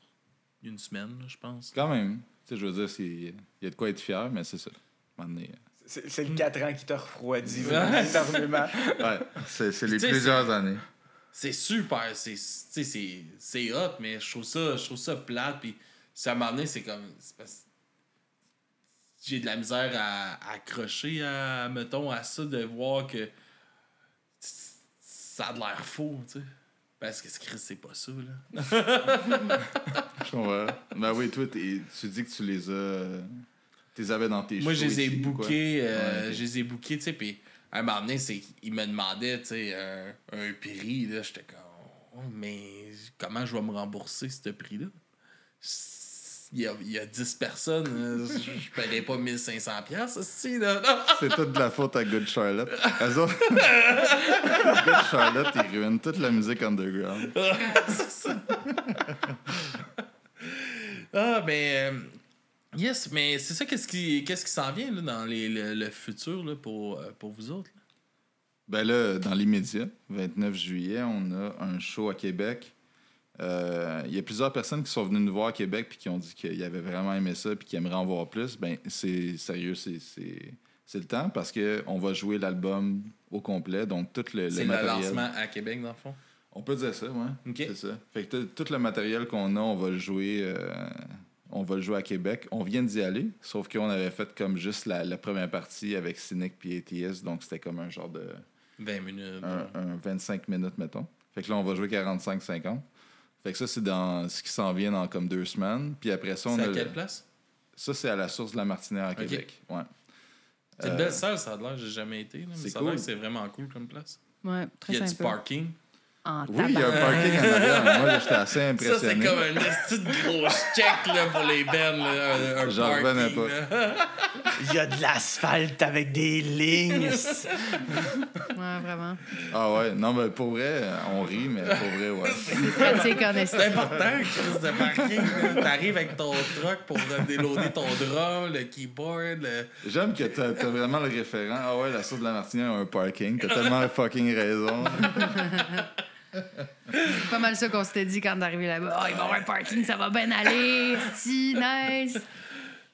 une semaine, je pense. Quand même. Tu sais, je veux dire, c'est- il y a de quoi être fier, mais c'est ça. Donné, C'est le 4 ans qui te refroidit énormément. euh, Ouais, c'est les plusieurs années. C'est super, c'est tu sais, c'est c'est hot, mais je trouve ça, je trouve ça plate. Puis ça à un moment donné, c'est comme. c'est parce- J'ai de la misère à, à accrocher, à, mettons, à ça, de voir que ça a de l'air faux, tu sais. Parce que Chris, c'est pas ça, là. Je comprends. Ben oui, toi, tu dis que tu les as. Tu les avais dans tes Moi, je les ai bookés, euh, Ouais, je les ai bookés, tu sais, puis à un moment donné, ils me demandaient, tu sais, un, un prix, là, j'étais comme, Oh, mais comment je vais me rembourser ce prix-là? Il y a, il y a 10 personnes, euh, je ne paierais pas 1500 pièces si là. C'est toute de la faute à Good Charlotte. Autres- Good Charlotte, ils ruinent toute la musique underground. C'est ça. ah, mais. euh, yes, mais c'est ça, qu'est-ce qui, qu'est-ce qui s'en vient là, dans les- le, le futur là, pour, euh, pour vous autres? là? Ben là, dans l'immédiat, 29 juillet, on a un show à Québec. Euh, Il y a plusieurs personnes qui sont venues nous voir à Québec puis qui ont dit qu'ils avaient vraiment aimé ça puis qu'ils aimeraient en voir plus. Ben, c'est sérieux, c'est- c'est le temps parce qu'on va jouer l'album au complet, donc tout le, le C'est le matériel. lancement à Québec, dans le fond? On peut dire ça, ouais. C'est ça. Fait que tout tout le matériel qu'on a, on va le jouer. euh, on va le jouer à Québec. On vient d'y aller, sauf qu'on avait fait comme juste la, la première partie avec Cynic puis ATS, donc c'était comme un genre de 20 minutes. un, un 25 minutes, mettons. Fait que là, on va jouer 45-50. Fait que ça, c'est dans ce qui s'en vient dans comme deux semaines. Puis après ça, on C'est a à le- quelle place? Ça, c'est à la source de la Martinière à Québec. Ouais. C'est une Euh, belle salle, ça a l'air, j'ai jamais été. Là, mais c'est ça a l'air cool. que c'est vraiment cool comme place. Ouais, Il y très a du sympa. parking. En Oui, il y a un parking en arrière. Moi, là, j'étais assez Ça, c'est impressionné. comme un petit gros check là, pour les bennes. Un, un J'en revenais pas. Il y a de l'asphalte avec des lignes. Ouais, vraiment. Ah ouais, non, mais pour vrai, on rit, mais pour vrai, ouais. C'est important, Chris, de parking. T'arrives avec ton truck pour déloader ton drum, le keyboard. le- J'aime que t'as as vraiment le référent. Ah ouais, la source de la Martinière a un parking. T'as tellement fucking raison. C'est pas mal ça qu'on s'était dit quand on est arrivé là-bas. Oh, il va y avoir un parking, ça va bien aller. Si, nice.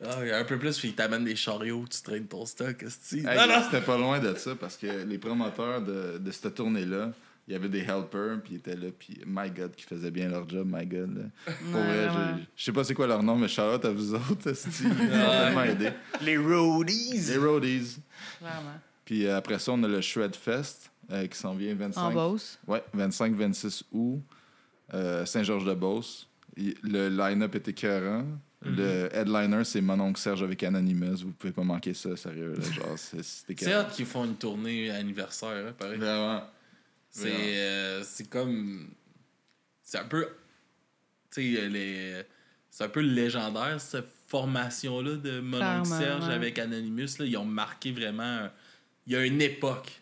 Ah, il y a un peu plus, puis ils t'amènent des chariots, tu traînes ton stock. Hey, Non, non. C'était pas loin de ça parce que les promoteurs de, de cette tournée-là, il y avait des helpers, puis ils étaient là, puis my God, qui faisaient bien leur job, my God. là. Pour Ouais, vrai, je- sais pas c'est quoi leur nom, mais shout-out à vous autres. Ils m'ont tellement aidé. Les roadies. Les roadies. Vraiment. Puis euh, après ça, on a le Shred Fest euh, qui s'en vient 25. En Beauce? Ouais, 25-26 août, euh, Saint-Georges-de-Beauce. Le line-up était écœurant. Le headliner, c'est mon oncle Serge avec Anonymous. Vous pouvez pas manquer ça, sérieux. Là. Genre, c'est- hâte qu'ils font une tournée anniversaire, hein, pareil. Vraiment. C'est euh, c'est comme. C'est un peu. Tu sais, les. C'est un peu légendaire, cette formation-là de Mon Oncle Clairement, Serge ouais. avec Anonymous. Là, ils ont marqué vraiment. Il y a une époque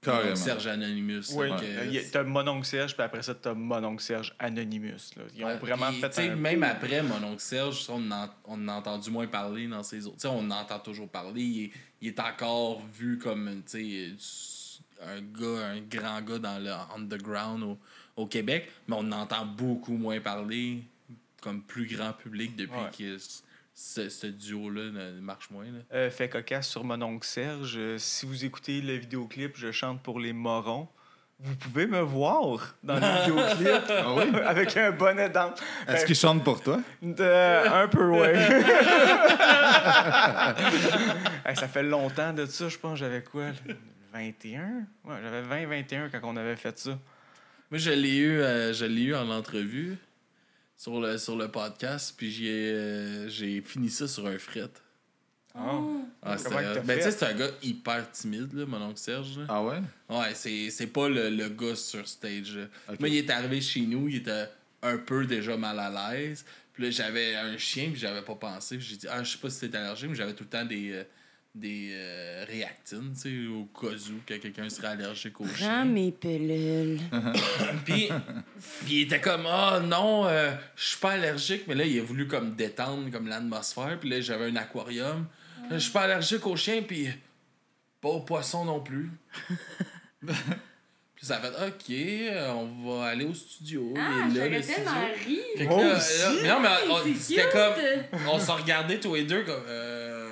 Carrément. Serge Anonymous. Oui, euh, t'as Mononcle Serge, puis après ça, t'as Mononcle Serge Anonymous. Là. Ils ont Ouais, vraiment puis, fait tu sais, un... Même après, mon oncle Serge, ça, on, en- on a entendu moins parler dans ses autres. Tu sais, on entend toujours parler. Il est, il est encore vu comme tu sais, un gars, un grand gars dans le underground au, au Québec, mais on entend beaucoup moins parler comme plus grand public depuis Ouais. que ce, ce duo-là marche moins. Là? Euh, fait cocasse sur Mononcle Serge. Euh, si vous écoutez le vidéoclip, je chante pour les morons. Vous pouvez me voir dans le vidéoclip Ah oui? avec un bonnet d'âme. Est-ce qu'il chante pour toi? De- un peu, ouais. Hey, ça fait longtemps de ça, je pense. J'avais quoi? 21? Ouais, j'avais 20-21 quand on avait fait ça. Moi, je l'ai eu, euh, je l'ai eu en entrevue sur le, sur le podcast, puis j'ai euh, j'ai fini ça sur un fret. Ah. Ah, c'était- que t'as ben, tu sais, c'est un gars hyper timide, là, mon oncle Serge. là. Ah ouais? Ouais, c'est c'est pas le, le gars sur stage. là. Ok. Moi, il est arrivé chez nous, il était un peu déjà mal à l'aise. Puis là, j'avais un chien, puis j'avais pas pensé. Puis j'ai dit, ah, je sais pas si t'es allergique, mais j'avais tout le temps des, euh, des euh, réactines, tu sais, au cas où que quelqu'un serait allergique au Prends chien. mes pilules. Puis, puis il était comme ah non, euh, je suis pas allergique, mais là il a voulu comme détendre comme l'atmosphère. Puis là j'avais un aquarium. Je suis pas allergique aux chiens, puis pas aux poissons non plus. puis ça a fait ok, on va aller au studio. Ah, est là, le studio. Fait que Moi là, aussi. là- mais non, mais c'était comme on se regardait tous les deux comme euh,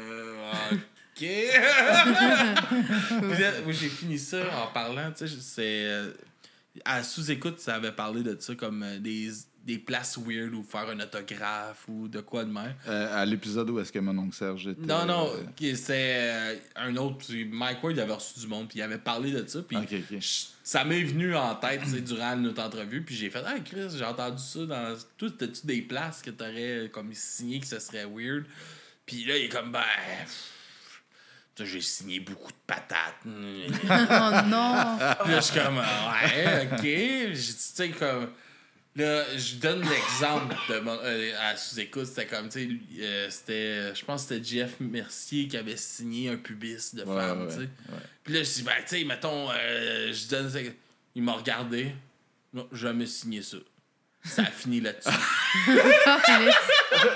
j'ai fini ça en parlant, tu sais, c'est euh, à sous-écoute, ça avait parlé de ça comme euh, des, des places weird ou faire un autographe ou de quoi de même. Euh, à l'épisode où est-ce que mon oncle Serge était... Non, non, euh, c'est un autre. puis Mike Ward avait reçu du monde, puis il avait parlé de ça. Puis ça m'est venu en tête durant notre entrevue. Puis j'ai fait Ah, Chris, j'ai entendu ça dans. Toi, t'as-tu des places que t'aurais comme signé que ce serait weird? Puis là, il est comme Ben. pff, J'ai signé beaucoup de patates. Oh non! Puis là, je suis comme, ouais, ok. J'ai tu sais, comme. Là, je donne l'exemple de mon, euh, à sous-écoute. C'était comme, tu sais, euh, c'était. Je pense que c'était Jeff Mercier qui avait signé un pubis de Ouais, femme, ouais, tu sais. ouais. Puis là, je dis, ben, tu sais, mettons, euh, je donne. Il m'a regardé. Non, jamais signé ça. Ça a fini là-dessus.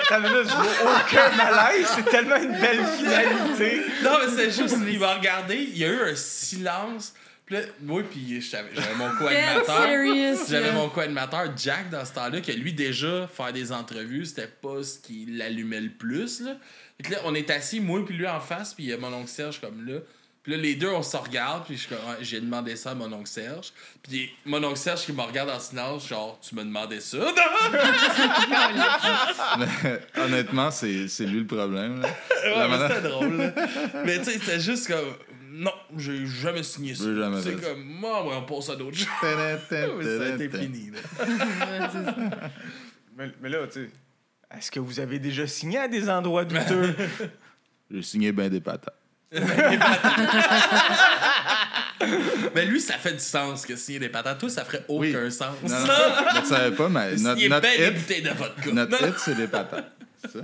T'as minute, je vois aucun malaise. C'est tellement une belle finalité. non, mais c'est juste, il m'a regardé. Il y a eu un silence. Puis là, moi, puis j'avais j'avais mon co-animateur. serious. J'avais là. mon co-animateur Jack dans ce temps-là, que lui, déjà, faire des entrevues, c'était pas ce qui l'allumait le plus. Là. Fait que là, on est assis, moi puis lui en face, puis il y a mon oncle Serge comme là. Puis là, les deux, on se regarde, puis je suis comme, Ouais, j'ai demandé ça à mon oncle Serge. Puis mon oncle Serge qui me regarde en silence, genre, tu m'as demandé ça? Mais, honnêtement, c'est c'est lui le problème. là. Ouais, mais manière- c'était drôle. là. mais tu sais, c'était juste comme, non, j'ai jamais signé ça. C'est comme, moi, on passe à d'autres choses. Mais ça a été tadam. fini. Là. Mais là, tu sais, est-ce que vous avez déjà signé à des endroits douteux? J'ai signé ben des patates. Mais lui, ça fait du sens que signer des patates. Toi, ça ferait aucun Oui. sens. Non, non, mais tu savais pas, mais notre, Signer notre hit, de vodka. notre Non, hit, c'est des patates. C'est ça?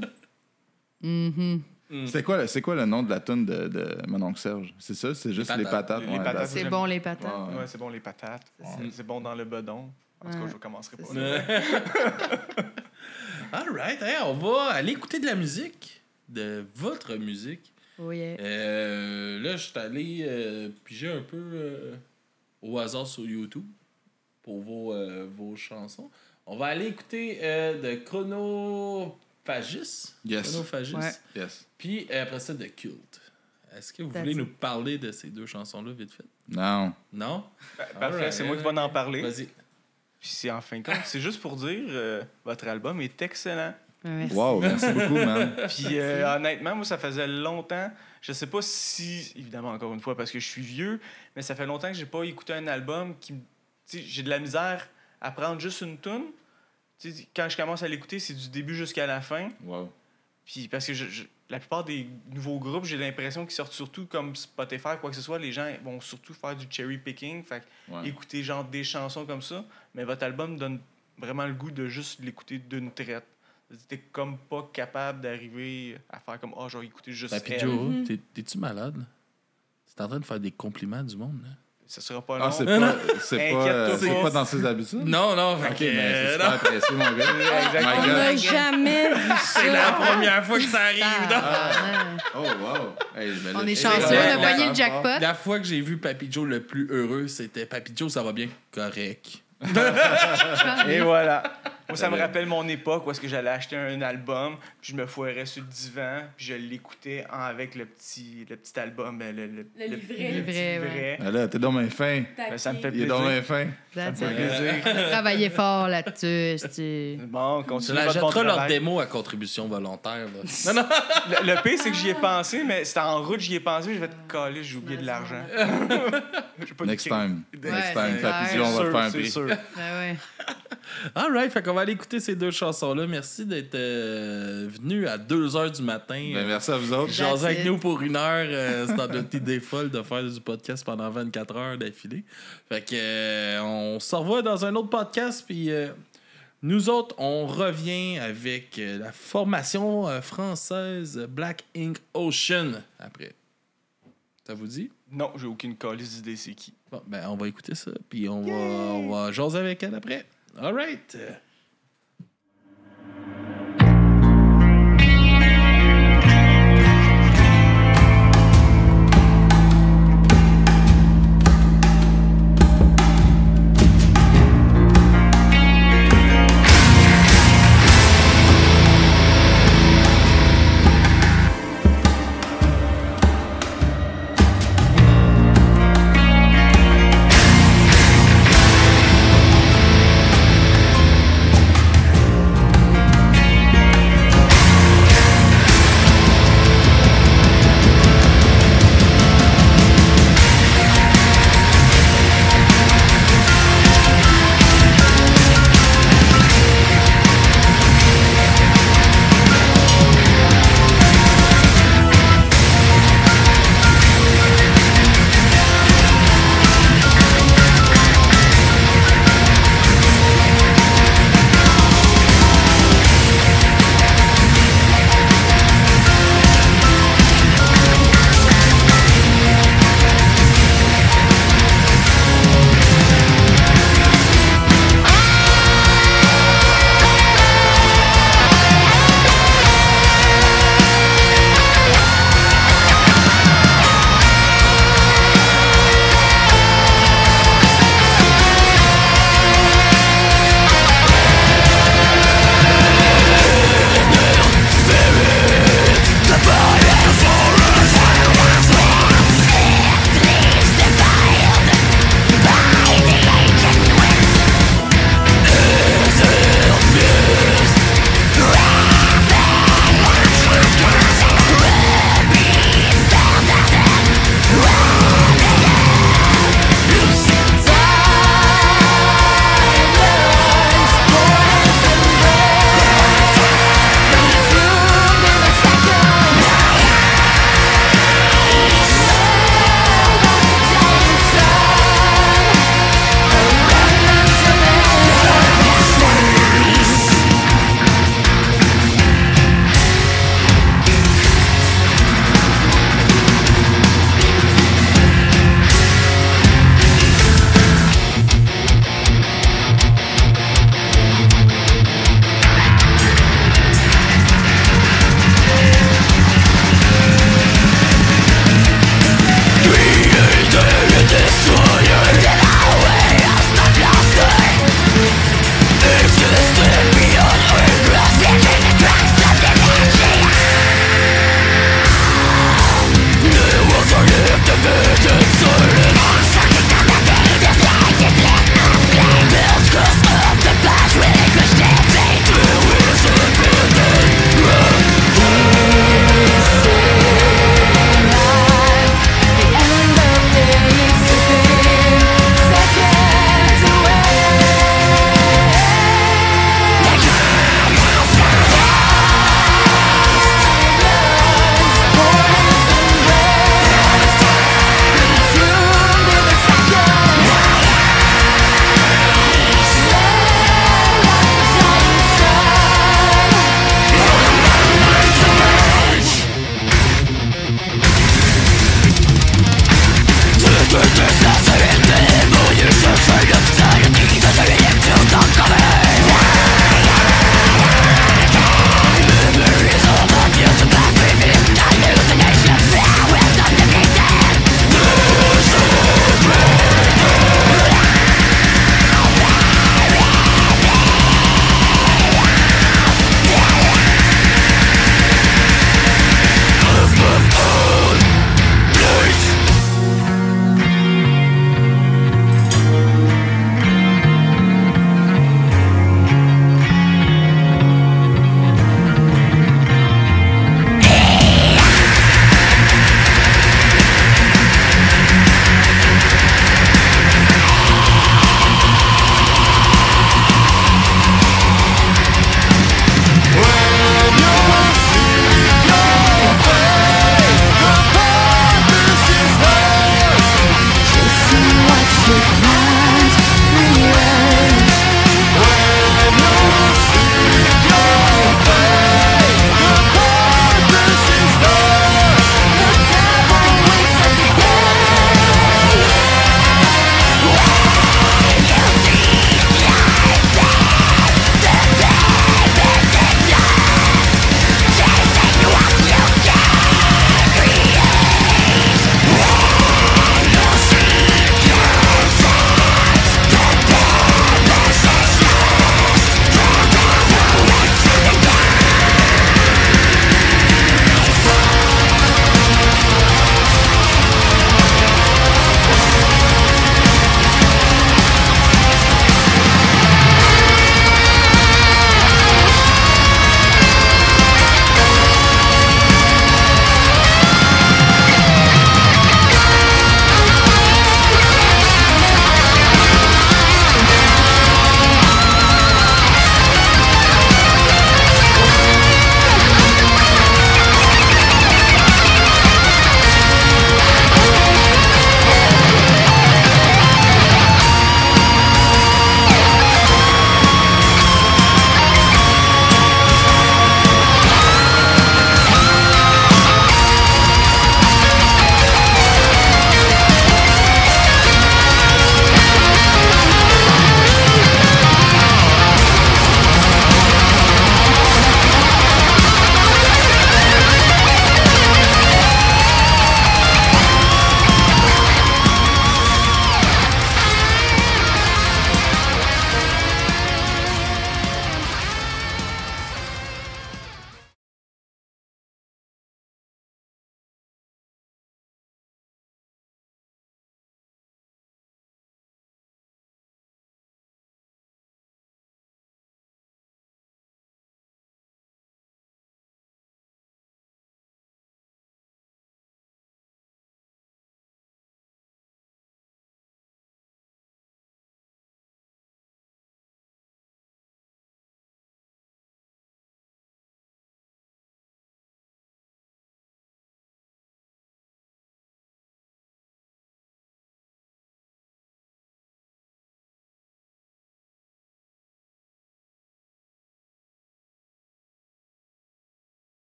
Mhm. C'est quoi, le- c'est quoi le nom de la tune de, de mon oncle Serge? C'est ça? C'est juste les patates. Les C'est bon, les patates. Ouais, c'est bon, les patates. Ouais, C'est bon dans le bedon. En tout cas, je commencerai pas. All right, hey, on va aller écouter de la musique, de votre musique. Yeah. Euh, là, je suis allé euh, piger un peu euh, au hasard sur YouTube pour vos, euh, vos chansons. On va aller écouter euh, de Chronophagus. Yes. Chronophagus. Ouais. Yes. Puis euh, après ça, de Cult. Est-ce que vous That's voulez it. nous parler de ces deux chansons-là vite fait? Non. Non? Pa- Parfait, c'est moi qui vais en parler. Vas-y. Puis c'est en fin de compte, c'est juste pour dire, euh, votre album est excellent. Merci. Wow, merci beaucoup, man. Puis euh, honnêtement, moi, ça faisait longtemps. Je sais pas si, évidemment, encore une fois, parce que je suis vieux, mais ça fait longtemps que j'ai pas écouté un album qui. me- Tu sais, j'ai de la misère à prendre juste une tune. Tu sais, quand je commence à l'écouter, c'est du début jusqu'à la fin. Wow. Puis parce que je- je- la plupart des nouveaux groupes, j'ai l'impression qu'ils sortent surtout comme Spotify, quoi que ce soit. Les gens vont surtout faire du cherry picking. Fait Ouais. écouter genre des chansons comme ça. Mais votre album donne vraiment le goût de juste l'écouter d'une traite. T'es comme pas capable d'arriver à faire comme oh, je vais écouter juste Ben, puis. Joe, t'es- t'es-tu malade? T'es en train de faire des compliments du monde, là? Ce sera pas Ah, long. c'est pas, c'est pas, c'est pas. pas dans ses habitudes? Non, non, Ok, que, mais c'est super non, apprécié, mon gars. Exactement. On n'a jamais vu c'est la première fois que ça arrive. Ah, Oh, wow. Hey, ben On est chanceux, on a pogné le jackpot. La fois que j'ai vu Papy Joe le plus heureux, c'était Papy Joe, ça va bien? Correct. Et voilà. Moi, ça me rappelle mon époque où est-ce que j'allais acheter un album, puis je me foirais sur le divan, puis je l'écoutais avec le petit, le petit album, ben, le, le, Le livret. petit Le livret, livret. Ben là, t'es donc bien fin. Ben, ça me fait Il est plaisir. donc bien fin. That's Ça me it. fait plaisir. Travailler fort là-dessus. Bon, Tu continuez votre bon l'achèteras leur démo à contribution volontaire. Là. Non, non. Le, le pire, c'est que j'y ai pensé, mais c'était en route, j'y ai pensé, je vais te caler, j'ai oublié de l'argent. J'ai pas de Next time. Ouais, Next time. Papillon, on va te faire un c'est prix. Sûr. Ben ouais. All right, fait qu'on va aller écouter ces deux chansons-là. Merci d'être euh, venu à 2 h du matin. Ben, merci à vous autres. Jaser avec nous pour une heure. euh, c'est notre idée folle de faire du podcast pendant 24 heures d'affilée. Fait que euh, on se revoit dans un autre podcast. Puis euh, nous autres, on revient avec euh, la formation euh, française Black Ink Ocean après. Ça vous dit? Non, j'ai aucune calice d'idée c'est qui? Bon, ben, on va écouter ça. Puis on va, on va jaser avec elle après. All right. Uh,